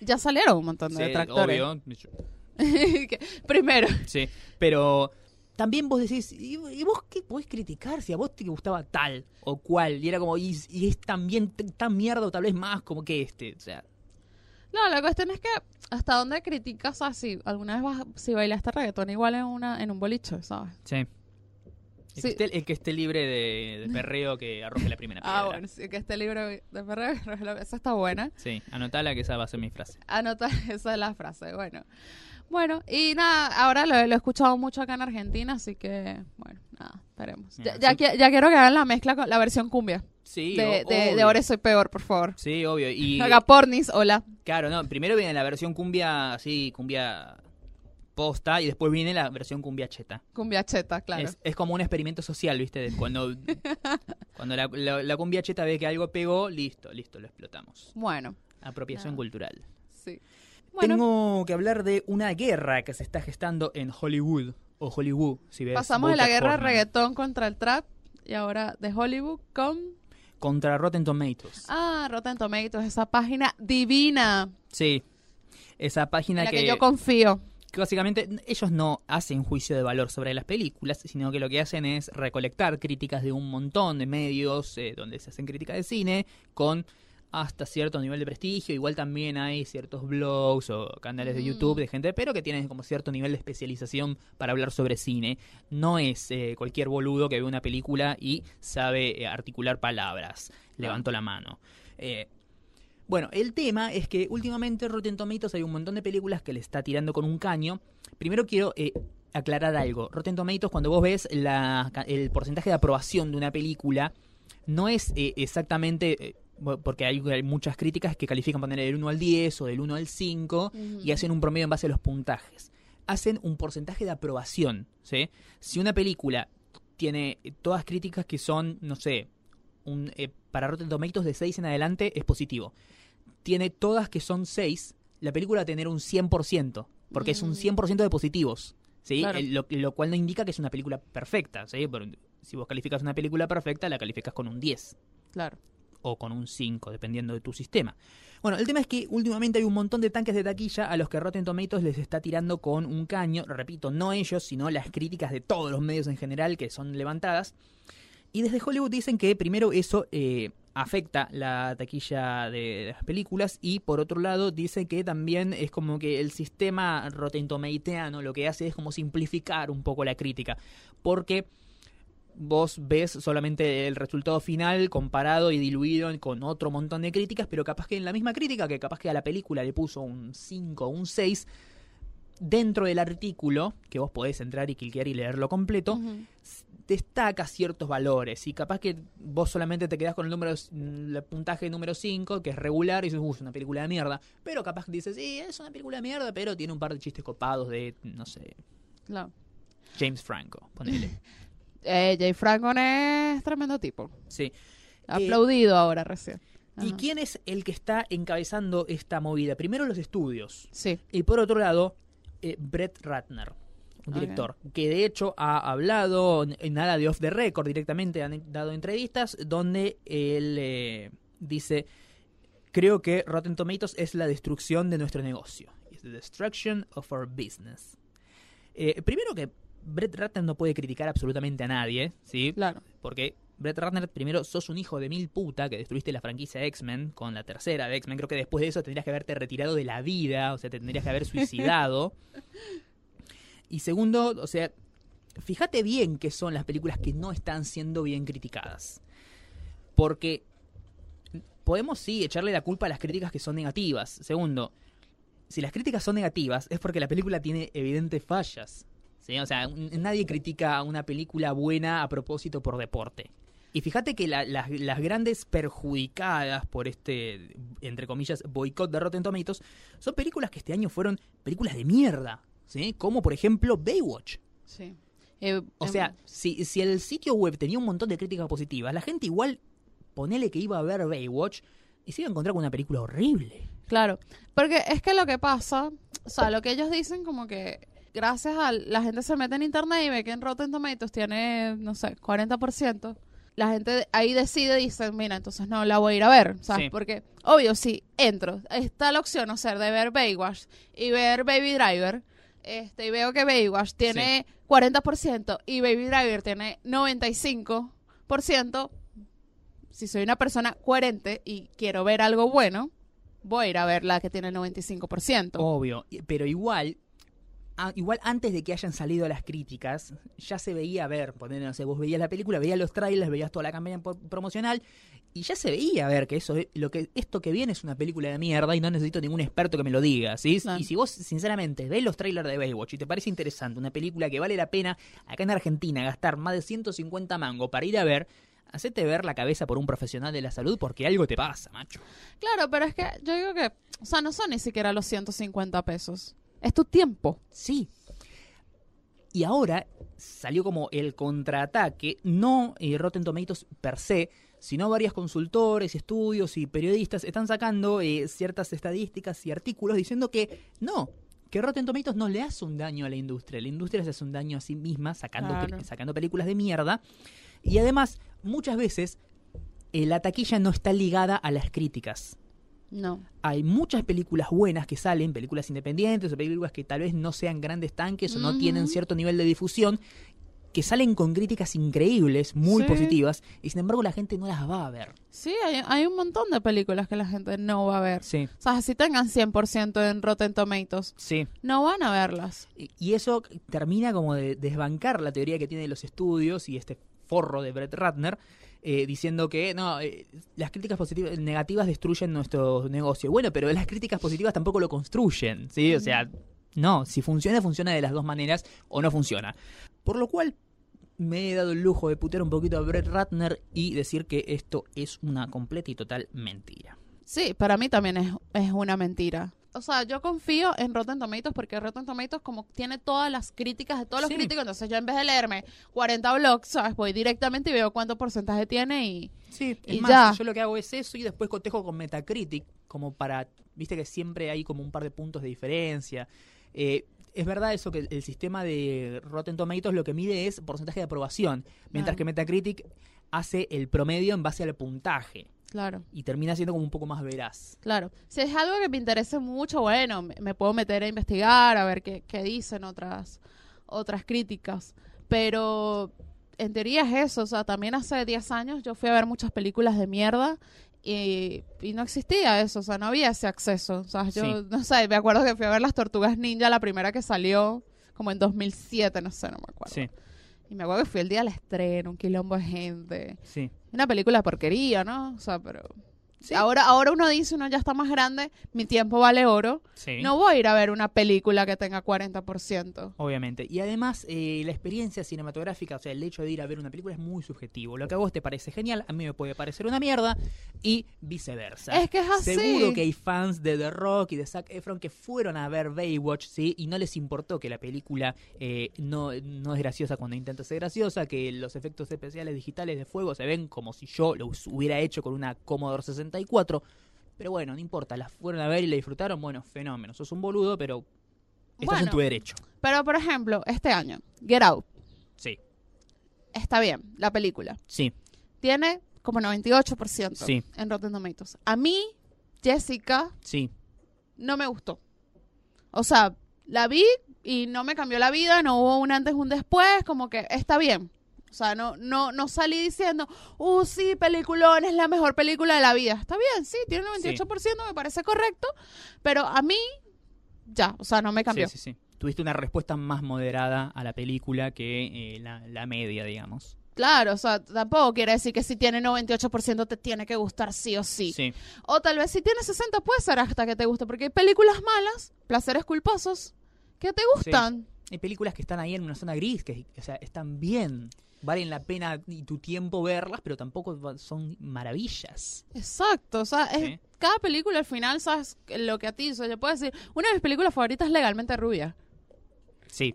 Ya salieron un montón de Sí, detractores. obvio. <laughs> Primero. Sí, pero también vos decís, ¿y, y vos qué podés criticar si a vos te gustaba tal o cual? Y era como, y, y es también tan mierda o tal vez más como que este. O sea, No, la cuestión es que hasta dónde criticas así. Alguna vez vas, si bailaste reggaetón igual en una en un boliche, ¿sabes? sí. El, Sí. que esté, el que esté libre de, de perreo que arroje la primera <laughs> piedra. Ah, bueno, sí, que esté libre de perreo. Esa está buena. Sí, anotala que esa va a ser mi frase. Anota, <laughs> esa es la frase, bueno. Bueno, y nada, ahora lo, lo he escuchado mucho acá en Argentina, así que, bueno, nada, esperemos. Ya, ya, ya quiero que hagan la mezcla con la versión cumbia. Sí, de, o- de, de. Ahora soy peor, por favor. Sí, obvio. Y Haga pornis, hola. claro, no, primero viene la versión cumbia así, cumbia posta, y después viene la versión cumbia cheta. Cumbia cheta, claro. Es, es como un experimento social, ¿viste? De Cuando, <laughs> cuando la, la- la cumbia cheta ve que algo pegó, listo, listo, lo explotamos. Bueno, Apropiación cultural. sí. Bueno, Tengo que hablar de una guerra que se está gestando en Hollywood, o Hollywood, si ves. pasamos de la guerra reggaetón contra el trap y ahora de Hollywood con... Contra Rotten Tomatoes. Ah, Rotten Tomatoes, esa página divina Sí. Esa página en la que, que, yo confío. Que básicamente ellos no hacen juicio de valor sobre las películas, sino que lo que hacen es recolectar críticas de un montón de medios eh, donde se hacen críticas de cine con hasta cierto nivel de prestigio. Igual también hay ciertos blogs o canales de Mm. YouTube de gente, pero que tienen como cierto nivel de especialización para hablar sobre cine. No es eh, cualquier boludo que ve una película y sabe eh, articular palabras. Levanto la mano. Eh, bueno, el tema es que últimamente Rotten Tomatoes hay un montón de películas que le está tirando con un caño. Primero quiero eh, aclarar algo. Rotten Tomatoes, cuando vos ves la- el porcentaje de aprobación de una película, no es eh, exactamente... eh, porque hay, hay muchas críticas que califican poner del 1 al 10 o del 1 al 5 y hacen un promedio en base a los puntajes. Hacen un porcentaje de aprobación, ¿sí? Si una película tiene todas críticas que son, no sé, un, para Rotten Tomatoes de 6 en adelante es positivo. Tiene todas que son 6, la película va a tener un 100%, porque es un Mm. 100% de positivos. ¿sí? Claro. El- Lo, lo cual no indica que es una película perfecta. ¿sí? Pero si vos calificas una película perfecta, la calificas con un 10 Claro. o con un 5, dependiendo de tu sistema. Bueno, el tema es que últimamente hay un montón de tanques de taquilla a los que Rotten Tomatoes les está tirando con un caño. Repito, no ellos, sino las críticas de todos los medios en general que son levantadas. Y desde Hollywood dicen que primero eso eh, afecta la taquilla de las películas y por otro lado dicen que también es como que el sistema Rotten Tomatoeano lo que hace es como simplificar un poco la crítica. Porque vos ves solamente el resultado final comparado y diluido con otro montón de críticas, pero capaz que en la misma crítica, que capaz que a la película le puso un 5 o un 6, dentro del artículo, que vos podés entrar y cliquear y leerlo completo, destaca ciertos valores y capaz que vos solamente te quedás con el número el puntaje número 5 que es regular y dices "Uh, es una película de mierda pero capaz que dices sí es una película de mierda pero tiene un par de chistes copados de no sé. James Franco ponele <laughs> Eh, Jay Francon es tremendo tipo. sí Aplaudido ahora recién. ¿Y quién es el que está encabezando esta movida? Primero los estudios. Sí. Y por otro lado, eh, Brett Ratner, un director, que de hecho ha hablado en nada de off the record directamente, han dado entrevistas donde él eh, dice, creo que Rotten Tomatoes es la destrucción de nuestro negocio. It's the destruction of our business. Eh, primero que Brett Ratner no puede criticar absolutamente a nadie, ¿sí? Claro. Porque Brett Ratner, primero, sos un hijo de mil puta que destruiste la franquicia X-Men con la tercera de X-Men. Creo que después de eso tendrías que haberte retirado de la vida, o sea, te tendrías que haber suicidado. <laughs> y segundo, o sea, fíjate bien qué son las películas que no están siendo bien criticadas. Porque podemos sí echarle la culpa a las críticas que son negativas. Segundo, si las críticas son negativas es porque la película tiene evidentes fallas. ¿sí? O sea, nadie critica una película buena a propósito por deporte. Y fíjate que la- las- las grandes perjudicadas por este, entre comillas, boicot de Rotten Tomatoes son películas que este año fueron películas de mierda, ¿sí? Como por ejemplo Baywatch. Sí. Eh, O em, sea, si, si el sitio web tenía un montón de críticas positivas, la gente igual, ponele que iba a ver Baywatch y se iba a encontrar con una película horrible. Claro, porque es que lo que pasa, o sea, lo que ellos dicen como que gracias a la gente se mete en internet y ve que en Rotten Tomatoes tiene, no sé, 40%, la gente ahí decide, dice, mira, entonces no la voy a ir a ver, ¿sabes? Sí. Porque, obvio, si entro, está la opción, o sea, de ver Baywatch y ver Baby Driver, este, y veo que Baywatch tiene 40% y Baby Driver tiene 95%, si soy una persona coherente y quiero ver algo bueno, voy a ir a ver la que tiene el 95%. Obvio, pero igual, a- igual antes de que hayan salido las críticas, ya se veía ver, no sé, vos veías la película, veías los trailers, veías toda la campaña promocional y ya se veía ver que eso, lo que esto que viene es una película de mierda y no necesito ningún experto que me lo diga, ¿sí? Y si vos sinceramente ves los trailers de Baywatch y te parece interesante, una película que vale la pena acá en Argentina gastar más de 150 mango para ir a ver, hacete ver la cabeza por un profesional de la salud porque algo te pasa, macho. Claro, pero es que yo digo que, o sea, no son ni siquiera los 150 pesos. Es tu tiempo. Sí. Y ahora salió como el contraataque, no eh, Rotten Tomatoes per se, sino varios consultores, estudios y periodistas están sacando eh, ciertas estadísticas y artículos diciendo que no, que Rotten Tomatoes no le hace un daño a la industria. La industria se hace un daño a sí misma sacando, Claro. sacando películas de mierda. Y además, muchas veces eh, la taquilla no está ligada a las críticas No. hay muchas películas buenas que salen, películas independientes o películas que tal vez no sean grandes tanques o no tienen cierto nivel de difusión, que salen con críticas increíbles, muy Sí. positivas, y sin embargo la gente no las va a ver. Sí, hay, hay un montón de películas que la gente no va a ver. Sí, O sea, si tengan 100% en Rotten Tomatoes, sí. no van a verlas. Y y eso termina como de desbancar la teoría que tienen los estudios y este forro de Brett Ratner, eh, diciendo que no, eh, las críticas positivas, negativas destruyen nuestro negocio. Bueno, pero las críticas positivas tampoco lo construyen, ¿sí? O sea, no, si funciona, funciona de las dos maneras o no funciona. Por lo cual me he dado el lujo de putear un poquito a Brett Ratner y decir que esto es una completa y total mentira. Sí, para mí también es, es una mentira. O sea, yo confío en Rotten Tomatoes porque Rotten Tomatoes como tiene todas las críticas de todos los Sí. críticos, entonces yo en vez de leerme 40 blogs, ¿sabes? Voy directamente y veo cuánto porcentaje tiene y... Sí, es Y más, ya. yo lo que hago es eso y después cotejo con Metacritic, como para, viste que siempre hay como un par de puntos de diferencia. Eh, es verdad eso que el sistema de Rotten Tomatoes lo que mide es porcentaje de aprobación, mientras que Metacritic hace el promedio en base al puntaje Claro. y termina siendo como un poco más veraz. Claro, si es algo que me interese mucho, bueno, me, me puedo meter a investigar, a ver qué, qué dicen otras, otras críticas. Pero en teoría es eso, o sea, también hace 10 años yo fui a ver muchas películas de mierda y, y no existía eso, o sea, no había ese acceso. O sea, yo, Sí. no sé, me acuerdo que fui a ver Las Tortugas Ninja, la primera que salió, como en 2007, no sé, no me acuerdo. Sí, Y me acuerdo que fui el día del estreno, un quilombo de gente. sí. Una película porquería, ¿no? O sea, pero... Sí. Ahora, ahora uno dice, uno ya está más grande, mi tiempo vale oro. Sí. No voy a ir a ver una película que tenga 40%. Obviamente. Y además, eh, la experiencia cinematográfica, o sea, el hecho de ir a ver una película es muy subjetivo. Lo que a vos te parece genial, a mí me puede parecer una mierda y viceversa. Es que es así. Seguro que hay fans de The Rock y de Zac Efron que fueron a ver Baywatch, ¿sí? Y no les importó que la película eh, no, no es graciosa cuando intenta ser graciosa, que los efectos especiales digitales de fuego se ven como si yo los hubiera hecho con una Commodore 64. Pero bueno, no importa, las fueron a ver y la disfrutaron, bueno, fenómeno. Sos un boludo, pero estás en tu derecho. Pero, por ejemplo, este año, Get Out, Sí, está bien, la película. sí, Tiene como 98% Sí. en Rotten Tomatoes. A mí, Jessica, sí. no me gustó. O sea, la vi y no me cambió la vida, no hubo un antes, un después, como que está bien. O sea, no, no, no salí diciendo, uh, sí, peliculón, es la mejor película de la vida. Está bien, sí, tiene 98%, me parece correcto, pero a mí, ya, o sea, no me cambió. Sí, sí, sí. Tuviste una respuesta más moderada a la película que eh, la, la media, digamos. Claro, o sea, tampoco quiere decir que si tiene 98% te tiene que gustar sí o sí. Sí, O tal vez si tiene 60 puede ser hasta que te guste, porque hay películas malas, placeres culposos, que te gustan. Hay películas que están ahí en una zona gris, que o sea, están bien. Valen la pena y tu tiempo verlas, pero tampoco son maravillas. Exacto, o sea, es- cada película al final, ¿sabes? Lo que a ti, o sea, yo puedo decir, una de mis películas favoritas es Legalmente Rubia. Sí,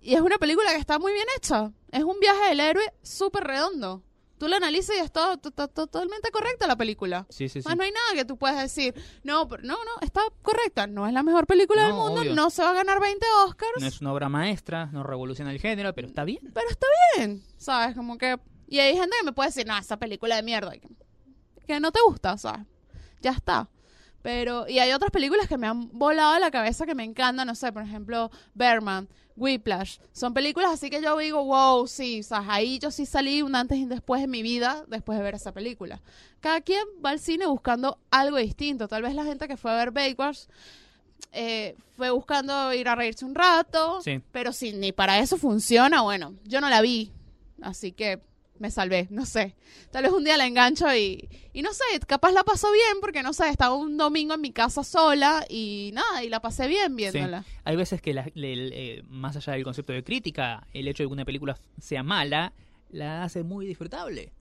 Y es una película que está muy bien hecha. Es un viaje del héroe súper redondo. Tú lo analizas y es todo, to- to- totalmente correcta la película. sí, sí, sí. Más no hay nada que tú puedas decir, no, pero no, no, está correcta. No es la mejor película del No, mundo, obvio. no se va a ganar 20 Oscars, No es una obra maestra, no revoluciona el género, pero está bien. pero está bien, ¿sabes? Como que... Y hay gente que me puede decir, no, esa película de mierda, que no te gusta, ¿sabes? Ya está. Pero, y hay otras películas que me han volado la cabeza que me encantan, no sé, por ejemplo, Berman, Whiplash. Son películas así que yo digo, wow, sí, o sea, ahí yo sí salí un antes y un después en mi vida después de ver esa película. Cada quien va al cine buscando algo distinto. Tal vez la gente que fue a ver Baywatch eh, fue buscando ir a reírse un rato, Sí. pero si ni para eso funciona, bueno, yo no la vi, así que me salvé, no sé. Tal vez un día la engancho y, y no sé, capaz la paso bien porque no sé, estaba un domingo en mi casa sola y nada, y la pasé bien viéndola. Hay veces que, la- le- le- eh, más allá del concepto de crítica, el hecho de que una película sea mala la hace muy disfrutable.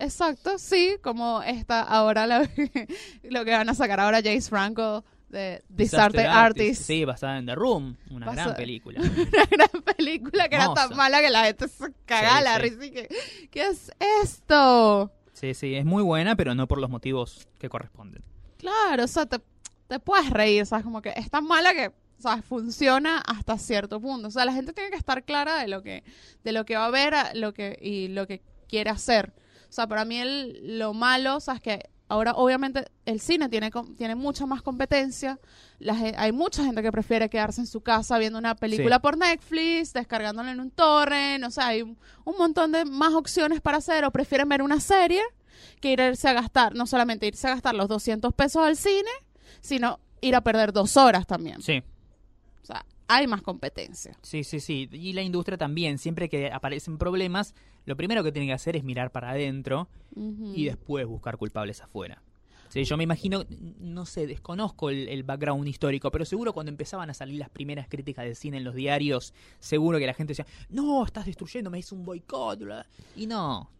Exacto, sí, como esta ahora la- <laughs> lo que van a sacar ahora James Franco de Disaster Artist. Sí, basada en The Room, una Basa- gran película. <laughs> Una gran película que era tan mala que la gente se cagaba Sí, la sí. risa y que, ¿qué es esto? Sí, sí, es muy buena, pero no por los motivos que corresponden. Claro, o sea, te, te puedes reír, ¿sabes? Como que es tan mala que, ¿sabes? Funciona hasta cierto punto. O sea, la gente tiene que estar clara de lo que, de lo que va a ver a- lo que, y lo que quiere hacer. O sea, para mí el, lo malo, ¿sabes? Que ahora obviamente el cine tiene, tiene mucha más competencia. La ge- hay mucha gente que prefiere quedarse en su casa viendo una película Sí. por Netflix, descargándola en un torrent. O sea, hay un, un montón de más opciones para hacer o prefieren ver una serie que irse a gastar, no solamente irse a gastar los 200 pesos al cine, sino ir a perder dos horas también. Sí, O sea, hay más competencia. sí, sí, sí. Y la industria también, siempre que aparecen problemas, lo primero que tiene que hacer es mirar para adentro y después buscar culpables afuera. Sí, yo me imagino, no sé, desconozco el, el background histórico, pero seguro cuando empezaban a salir las primeras críticas de cine en los diarios, seguro que la gente decía, no, estás destruyendo, me hizo un boicot. bla". Y no,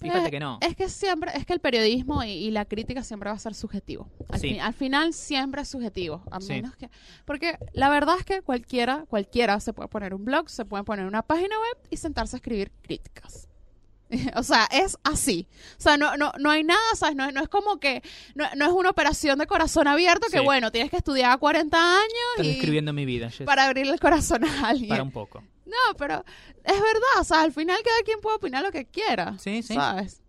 fíjate Eh, que no. Es que siempre, es que el periodismo y, y la crítica siempre va a ser subjetivo. Al, Sí. fin- al final siempre es subjetivo. A Sí. menos que. Porque la verdad es que cualquiera, cualquiera se puede poner un blog, se puede poner una página web y sentarse a escribir críticas. <laughs> o sea, es así. O sea, no, no, no hay nada, ¿sabes? No, es- no es como que. No, no es una operación de corazón abierto que, Sí. bueno, tienes que estudiar 40 años Estás y describiendo mi vida, Jess. para abrirle el corazón a alguien. Para un poco. No, pero es verdad, o sea, al final cada quien puede opinar lo que quiera. Sí, sí. ¿Sabes?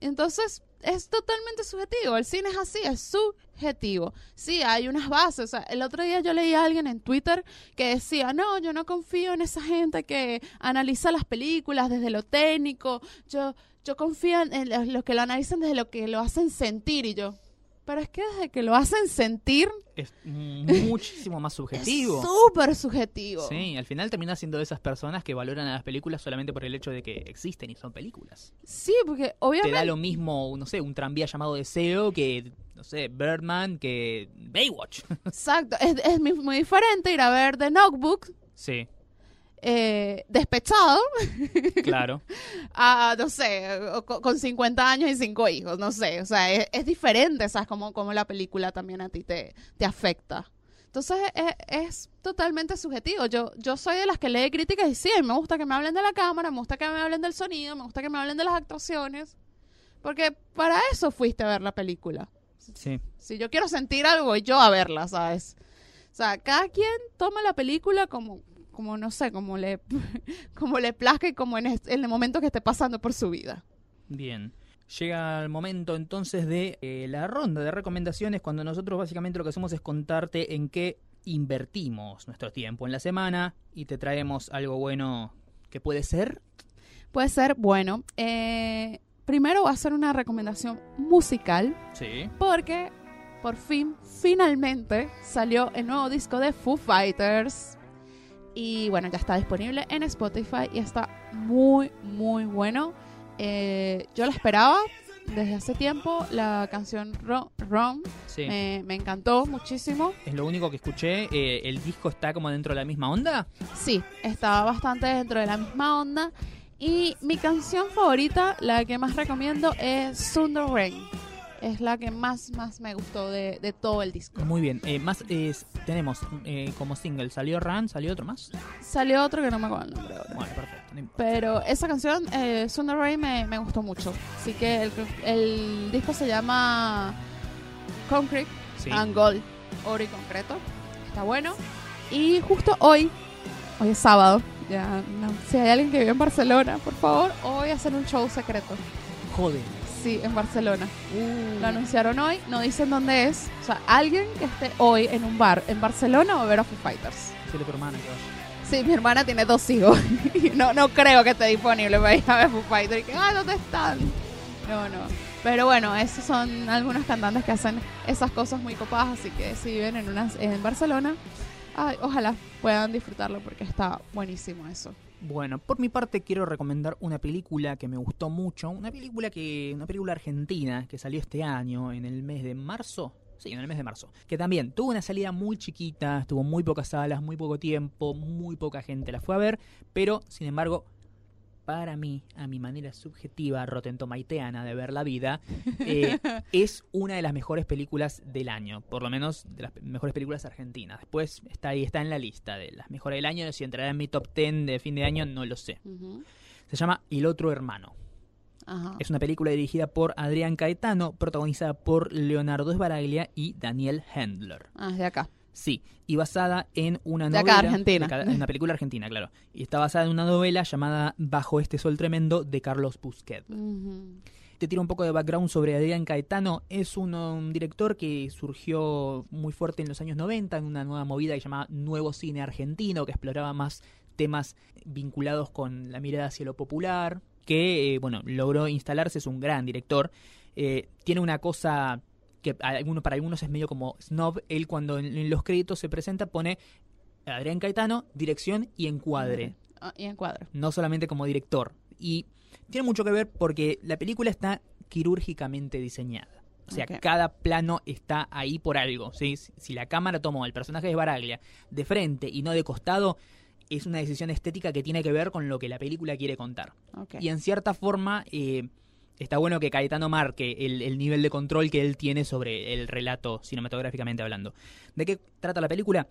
Entonces, es totalmente subjetivo. El cine es así, es subjetivo. Sí, hay unas bases. O sea, el otro día yo leí a alguien en Twitter que decía, no, yo no confío en esa gente que analiza las películas desde lo técnico. Yo, yo confío en, los que lo analizan desde lo que lo hacen sentir. Y yo, pero es que desde que lo hacen sentir, Es muchísimo más subjetivo. súper subjetivo. Sí, al final termina siendo de esas personas que valoran a las películas solamente por el hecho de que existen y son películas. Sí, porque Te obviamente... da lo mismo, no sé, un tranvía llamado Deseo que, no sé, Birdman, que Baywatch. <laughs> Exacto, es, es muy diferente ir a ver The Notebook sí, eh, despechado claro. <laughs> a, no sé, con 50 años y 5 hijos, no sé, o sea, es, es diferente, ¿sabes? Como, como la película también a ti te, te afecta. Entonces es, es totalmente subjetivo. Yo, yo soy de las que lee críticas y sí, me gusta que me hablen de la cámara, me gusta que me hablen del sonido, me gusta que me hablen de las actuaciones, porque para eso fuiste a ver la película. Sí, Si yo quiero sentir algo, voy yo a verla, ¿sabes? O sea, cada quien toma la película como, como no sé, como le, <laughs> como le plazca y como en, en el momento que esté pasando por su vida. bien. Llega el momento entonces de eh, la ronda de recomendaciones cuando nosotros básicamente lo que hacemos es contarte en qué invertimos nuestro tiempo en la semana y te traemos algo bueno que puede ser. Puede ser, bueno, eh, primero voy a hacer una recomendación musical Sí. porque por fin, finalmente salió el nuevo disco de Foo Fighters. Y bueno, ya está disponible en Spotify y está muy, muy bueno. Eh, yo la esperaba desde hace tiempo. La canción Ro- Rom Sí. me, me encantó muchísimo. Es lo único que escuché. eh, ¿El disco está como dentro de la misma onda? Sí, estaba bastante dentro de la misma onda. Y mi canción favorita, la que más recomiendo, es Thunder Rain. Es la que más, más me gustó de, de todo el disco. Muy bien. Eh, más es, tenemos eh, como single, ¿salió Run? ¿Salió otro más? Salió otro que no me acuerdo el nombre ahora. Bueno, perfecto. no. Pero esa canción, eh, Thunder Rain, me, me gustó mucho. Así que el, el disco se llama Concrete Sí. and Gold, oro y concreto. Está bueno. Y justo hoy, hoy es sábado, ya no, si hay alguien que vive en Barcelona, por favor, hoy hacer un show secreto. Joder. Sí, en Barcelona. Lo anunciaron hoy, no dicen dónde es. O sea, alguien que esté hoy en un bar en Barcelona va a ver a Foo Fighters. A tu hermana que vaya. Sí, mi hermana tiene dos hijos. y <laughs> no, no creo que esté disponible para ir a ver Foo Fighters. Y que, ah, ¿dónde están? No, no. Pero bueno, esos son algunos cantantes que hacen esas cosas muy copadas. Así que si viven en, unas, en Barcelona, ay, ojalá puedan disfrutarlo porque está buenísimo eso. Bueno, por mi parte quiero recomendar una película que me gustó mucho, una película que una película argentina que salió este año en el mes de marzo. Sí, en el mes de marzo. Que también tuvo una salida muy chiquita, tuvo muy pocas salas, muy poco tiempo, muy poca gente la fue a ver, pero sin embargo, para mí, a mi manera subjetiva, rotentomaiteana de ver la vida, <laughs> eh, es una de las mejores películas del año, por lo menos de las mejores películas argentinas. Después está ahí, está en la lista de las mejores del año, si entrará en mi top 10 de fin de año, no lo sé. Se llama El otro hermano. Ajá. Es una película dirigida por Adrián Caetano, protagonizada por Leonardo Sbaraglia y Daniel Handler. Ah, es de acá. Sí, y basada en una De novela. acá, Argentina. de en una película argentina, claro. Y está basada en una novela llamada Bajo este sol tremendo de Carlos Busquet. Te tiro un poco de background sobre Adrián Caetano. Es un, un director que surgió muy fuerte en los años 90 en una nueva movida que se llamaba Nuevo Cine Argentino, que exploraba más temas vinculados con la mirada hacia lo popular, que, eh, bueno, logró instalarse, es un gran director. Eh, tiene una cosa que alguno- para algunos es medio como snob. Él cuando en, en los créditos se presenta pone Adrián Caetano, dirección y encuadre Ah, y encuadro. no solamente como director. Y tiene mucho que ver porque la película está quirúrgicamente diseñada. O sea, cada plano está ahí por algo. ¿sí? Si la cámara tomó al personaje de Baraglia de frente y no de costado, es una decisión estética que tiene que ver con lo que la película quiere contar. Y en cierta forma, eh, está bueno que Caetano marque el, el nivel de control que él tiene sobre el relato cinematográficamente hablando. ¿De qué trata la película?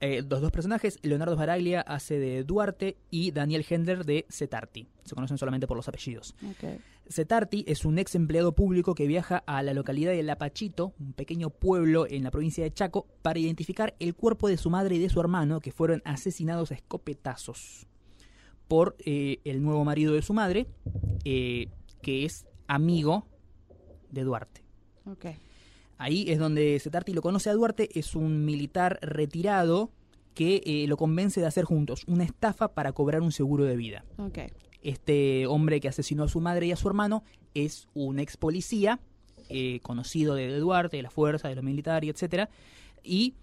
Eh, los dos personajes, Leonardo Sbaraglia hace de Duarte y Daniel Hendler de Setarti. Se conocen solamente por los apellidos. Ok. Setarti es un ex empleado público que viaja a la localidad de Lapachito, un pequeño pueblo en la provincia de Chaco, para identificar el cuerpo de su madre y de su hermano que fueron asesinados a escopetazos por eh, el nuevo marido de su madre, eh, que es amigo de Duarte. Ahí es donde Setarti lo conoce a Duarte, es un militar retirado que eh, lo convence de hacer juntos una estafa para cobrar un seguro de vida. Este hombre que asesinó a su madre y a su hermano es un ex policía, eh, conocido de Duarte, de la fuerza, de lo militar y etcétera, y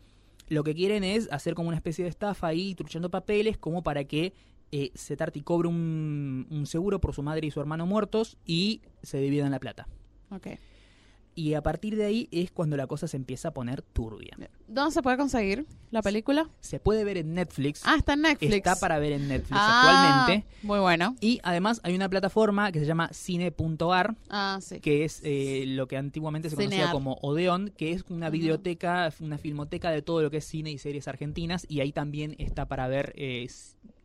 lo que quieren es hacer como una especie de estafa ahí, truchando papeles, como para que eh, Setarti cobre un, un seguro por su madre y su hermano muertos y se dividan la plata. Ok. Y a partir de ahí es cuando la cosa se empieza a poner turbia. ¿Dónde se puede conseguir la película? Se puede ver en Netflix. Ah, está en Netflix. Está para ver en Netflix Ah, actualmente. Muy bueno. Y además hay una plataforma que se llama cine.ar, Ah, sí. que es eh, lo que antiguamente se conocía como Odeon, que es una Ujú. videoteca, una filmoteca de todo lo que es cine y series argentinas. Y ahí también está para ver, eh,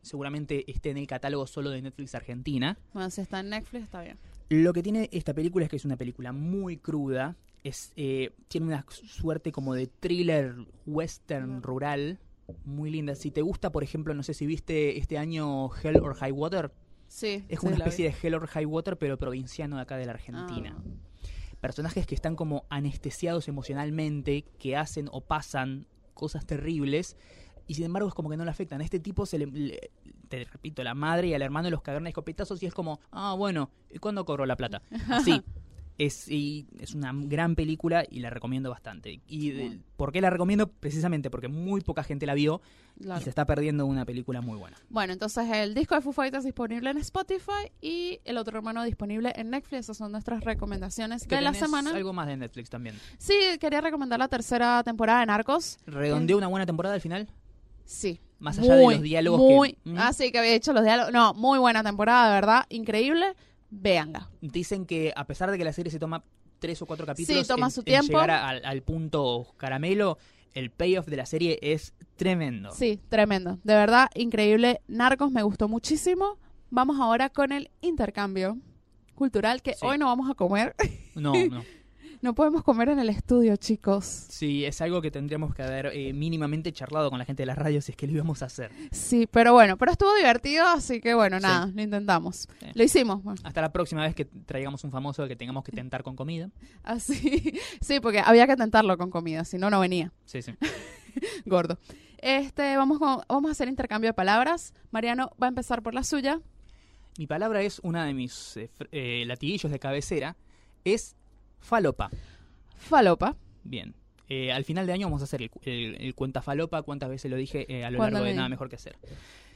seguramente esté en el catálogo solo de Netflix Argentina. Bueno, si está en Netflix, está bien. Lo que tiene esta película es que es una película muy cruda. Es, eh, tiene una suerte como de thriller western rural muy linda. Si te gusta, por ejemplo, no sé si viste este año Hell or High Water. Sí. Es una especie de Hell or High Water, pero provinciano de acá de la Argentina. Ah. Personajes que están como anestesiados emocionalmente, que hacen o pasan cosas terribles. Y sin embargo es como que no le afectan. A este tipo se le, le- te repito, la madre y al hermano los cagaron a escopetazos y es como, ah, bueno, ¿y cuándo cobró la plata? <laughs> Sí, es, y es una gran película y la recomiendo bastante. ¿Y de- por qué la recomiendo? Precisamente porque muy poca gente la vio Claro. y se está perdiendo una película muy buena. Bueno, entonces el disco de Foo Fighters disponible en Spotify y el otro hermano disponible en Netflix. Esas son nuestras recomendaciones de la semana. Algo más de Netflix también. Sí, quería recomendar la tercera temporada de Narcos. ¿Redondeó una buena temporada al final? Sí, Más allá de los diálogos muy, que... ¿Mm? Ah, sí, que había hecho los diálogos. No, muy buena temporada, de verdad. Increíble. Véanla. Dicen que a pesar de que la serie se toma tres o cuatro capítulos toma en- su en tiempo. llegar a- al, al punto caramelo, el payoff de la serie es tremendo. Sí, tremendo. De verdad, increíble. Narcos me gustó muchísimo. Vamos ahora con el intercambio cultural, que Sí. hoy no vamos a comer. No, <laughs> no. No podemos comer en el estudio, chicos. Sí, es algo que tendríamos que haber eh, mínimamente charlado con la gente de la radio si es que lo íbamos a hacer. Sí, pero bueno, pero estuvo divertido, así que bueno, Sí. nada, lo intentamos. Sí. Lo hicimos. bueno, Hasta la próxima vez que traigamos un famoso que tengamos que tentar con comida. así. <laughs> Sí, porque había que tentarlo con comida, si no, no venía. Sí, sí. <laughs> Gordo. Este, vamos, con- vamos a hacer intercambio de palabras. Mariano va a empezar por la suya. Mi palabra es una de mis eh, eh, latiguillos de cabecera. Es falopa. Falopa. Bien. Eh, al final de año vamos a hacer el, el- el cuenta falopa. ¿Cuántas veces lo dije eh, a lo largo de nada mejor que hacer?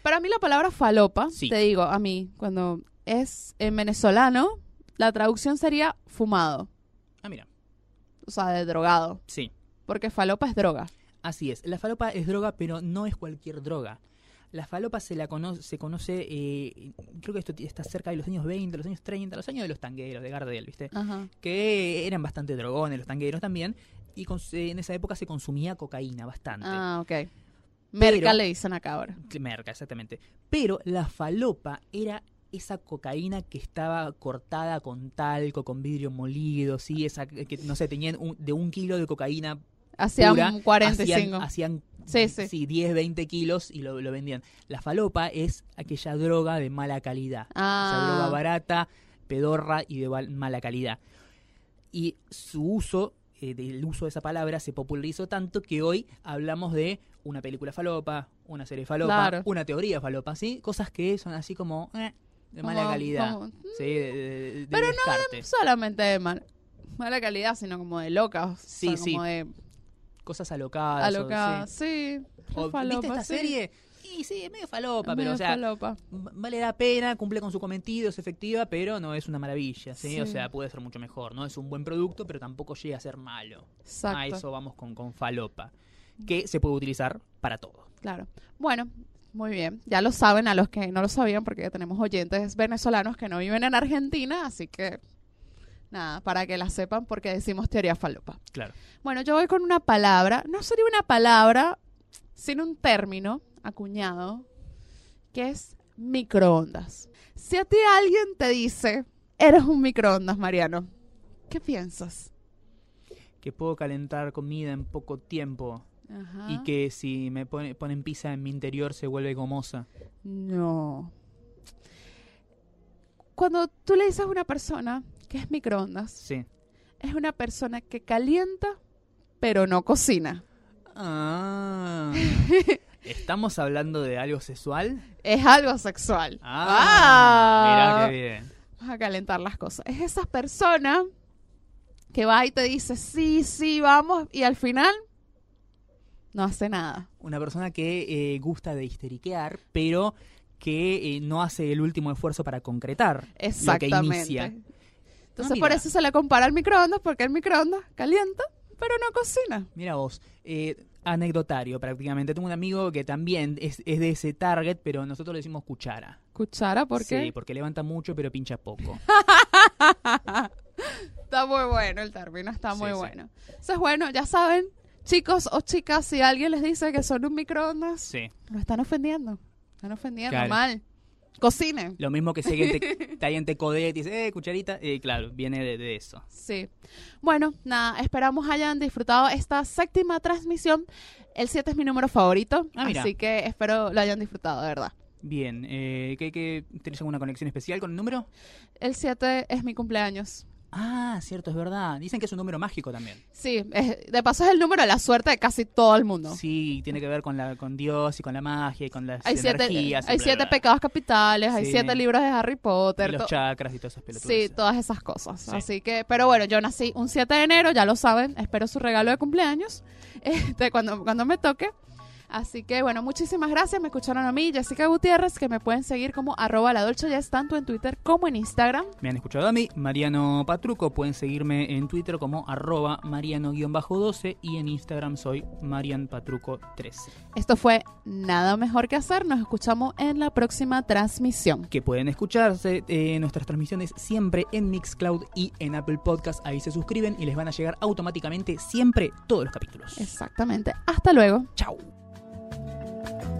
Para mí la palabra falopa, Sí. te digo, a mí, cuando es en venezolano, la traducción sería fumado, Ah, mira. o sea, de drogado, Sí. porque falopa es droga. Así es. La falopa es droga, pero no es cualquier droga. La falopa se la conoce, se conoce eh, creo que esto está cerca de los años 20, los años 30, los años de los tangueros, de Gardel, ¿viste? Ajá. Que eran bastante drogones los tangueros también. Y eh, en esa época se consumía cocaína bastante. Ah, ok. Merca le dicen acá ahora. Merca, exactamente. Pero la falopa era esa cocaína que estaba cortada con talco, con vidrio molido, sí, esa que, que, no sé, tenían un- de un kilo de cocaína Hacían pura, 45. Hacían, hacían, Sí, sí. 10, 20 kilos y lo, lo vendían. La falopa es aquella droga de mala calidad. Ah. Esa droga barata, pedorra y de mala calidad. Y su uso, eh, del uso de esa palabra, se popularizó tanto que hoy hablamos de una película falopa, una serie falopa, Claro. una teoría falopa, ¿sí? Cosas que son así como eh, de mala Como- calidad. como- Sí, de, de- de Pero no solamente de mal- mala calidad, sino como de locas. Sí, o sea, sí. Como de Cosas alocadas. o- alocadas. sí. Sí. O, falopa, ¿Viste esta sí. serie? Sí, sí, es medio falopa, pero Medio o sea, falopa. vale la pena, cumple con su cometido, es efectiva, pero no es una maravilla, ¿sí? Sí. O sea, puede ser mucho mejor, ¿no? Es un buen producto, pero tampoco llega a ser malo. Exacto. A eso vamos con, con falopa, que se puede utilizar para todo. Claro. Bueno, muy bien. Ya lo saben a los que no lo sabían porque ya tenemos oyentes venezolanos que no viven en Argentina, así que nada, para que la sepan porque decimos teoría falopa. Claro. Bueno, yo voy con una palabra, no sería una palabra, sino un término acuñado, que es microondas. Si a ti alguien te dice, eres un microondas, Mariano, ¿qué piensas? Que puedo calentar comida en poco tiempo Ajá. y que si me pone- ponen pizza en mi interior se vuelve gomosa. No. Cuando tú le dices a una persona es microondas, Sí. es una persona que calienta, pero no cocina. Ah. <laughs> ¿Estamos hablando de algo sexual? Es algo sexual. Ah, mirá qué bien. Vamos a calentar las cosas. Es esa persona que va y te dice, sí, sí, vamos, y al final no hace nada. Una persona que eh, gusta de histeriquear, pero que eh, no hace el último esfuerzo para concretar lo que Exactamente. inicia. Entonces Ah, por eso se le compara al microondas, porque el microondas calienta, pero no cocina. Mira vos, eh, anecdotario prácticamente. Tengo un amigo que también es, es de ese target, pero nosotros le decimos cuchara. Cuchara, ¿por qué? Sí, porque levanta mucho, pero pincha poco. <laughs> Está muy bueno el término, está Sí, muy sí. bueno. Entonces, bueno, ya saben, chicos o chicas, si alguien les dice que son un microondas, Sí. lo están ofendiendo. Están ofendiendo Claro. mal. Cocinen. Lo mismo que si alguien te, <laughs> te, alguien te codea y te dice, eh, cucharita. Eh, claro, viene de, de eso. Sí. Bueno, nada, esperamos hayan disfrutado esta séptima transmisión. El 7 es mi número favorito, Ah, así que espero lo hayan disfrutado, de verdad. Bien, eh, ¿qué, qué, ¿tenés alguna conexión especial con el número? El 7 es mi cumpleaños. Ah, cierto, es verdad. Dicen que es un número mágico también. Sí, es- de paso es el número de la suerte de casi todo el mundo. Sí, tiene que ver con la con Dios y con la magia y con las Hay siete, energías. y hay bla, siete bla, bla. pecados capitales, hay Sí. siete libros de Harry Y Potter. los to- chakras y todas esas pelotudas. Sí, todas esas cosas. Sí. Así que, pero bueno, yo nací un 7 de enero, ya lo saben. Espero su regalo de cumpleaños <laughs> este, cuando, cuando me toque. Así que bueno, muchísimas gracias. Me escucharon a mí, Jessica Gutiérrez, que me pueden seguir como arroba la Dolce Jess, tanto en Twitter como en Instagram. Me han escuchado a mí, Mariano Patruco. Pueden seguirme en Twitter como arroba mariano-12 y en Instagram soy marianpatruco3. Esto fue Nada Mejor que Hacer. Nos escuchamos en la próxima transmisión. Que pueden escucharse eh, nuestras transmisiones siempre en Mixcloud y en Apple Podcast. Ahí se suscriben y les van a llegar automáticamente siempre todos los capítulos. Exactamente. Hasta luego. Chao. Thank you.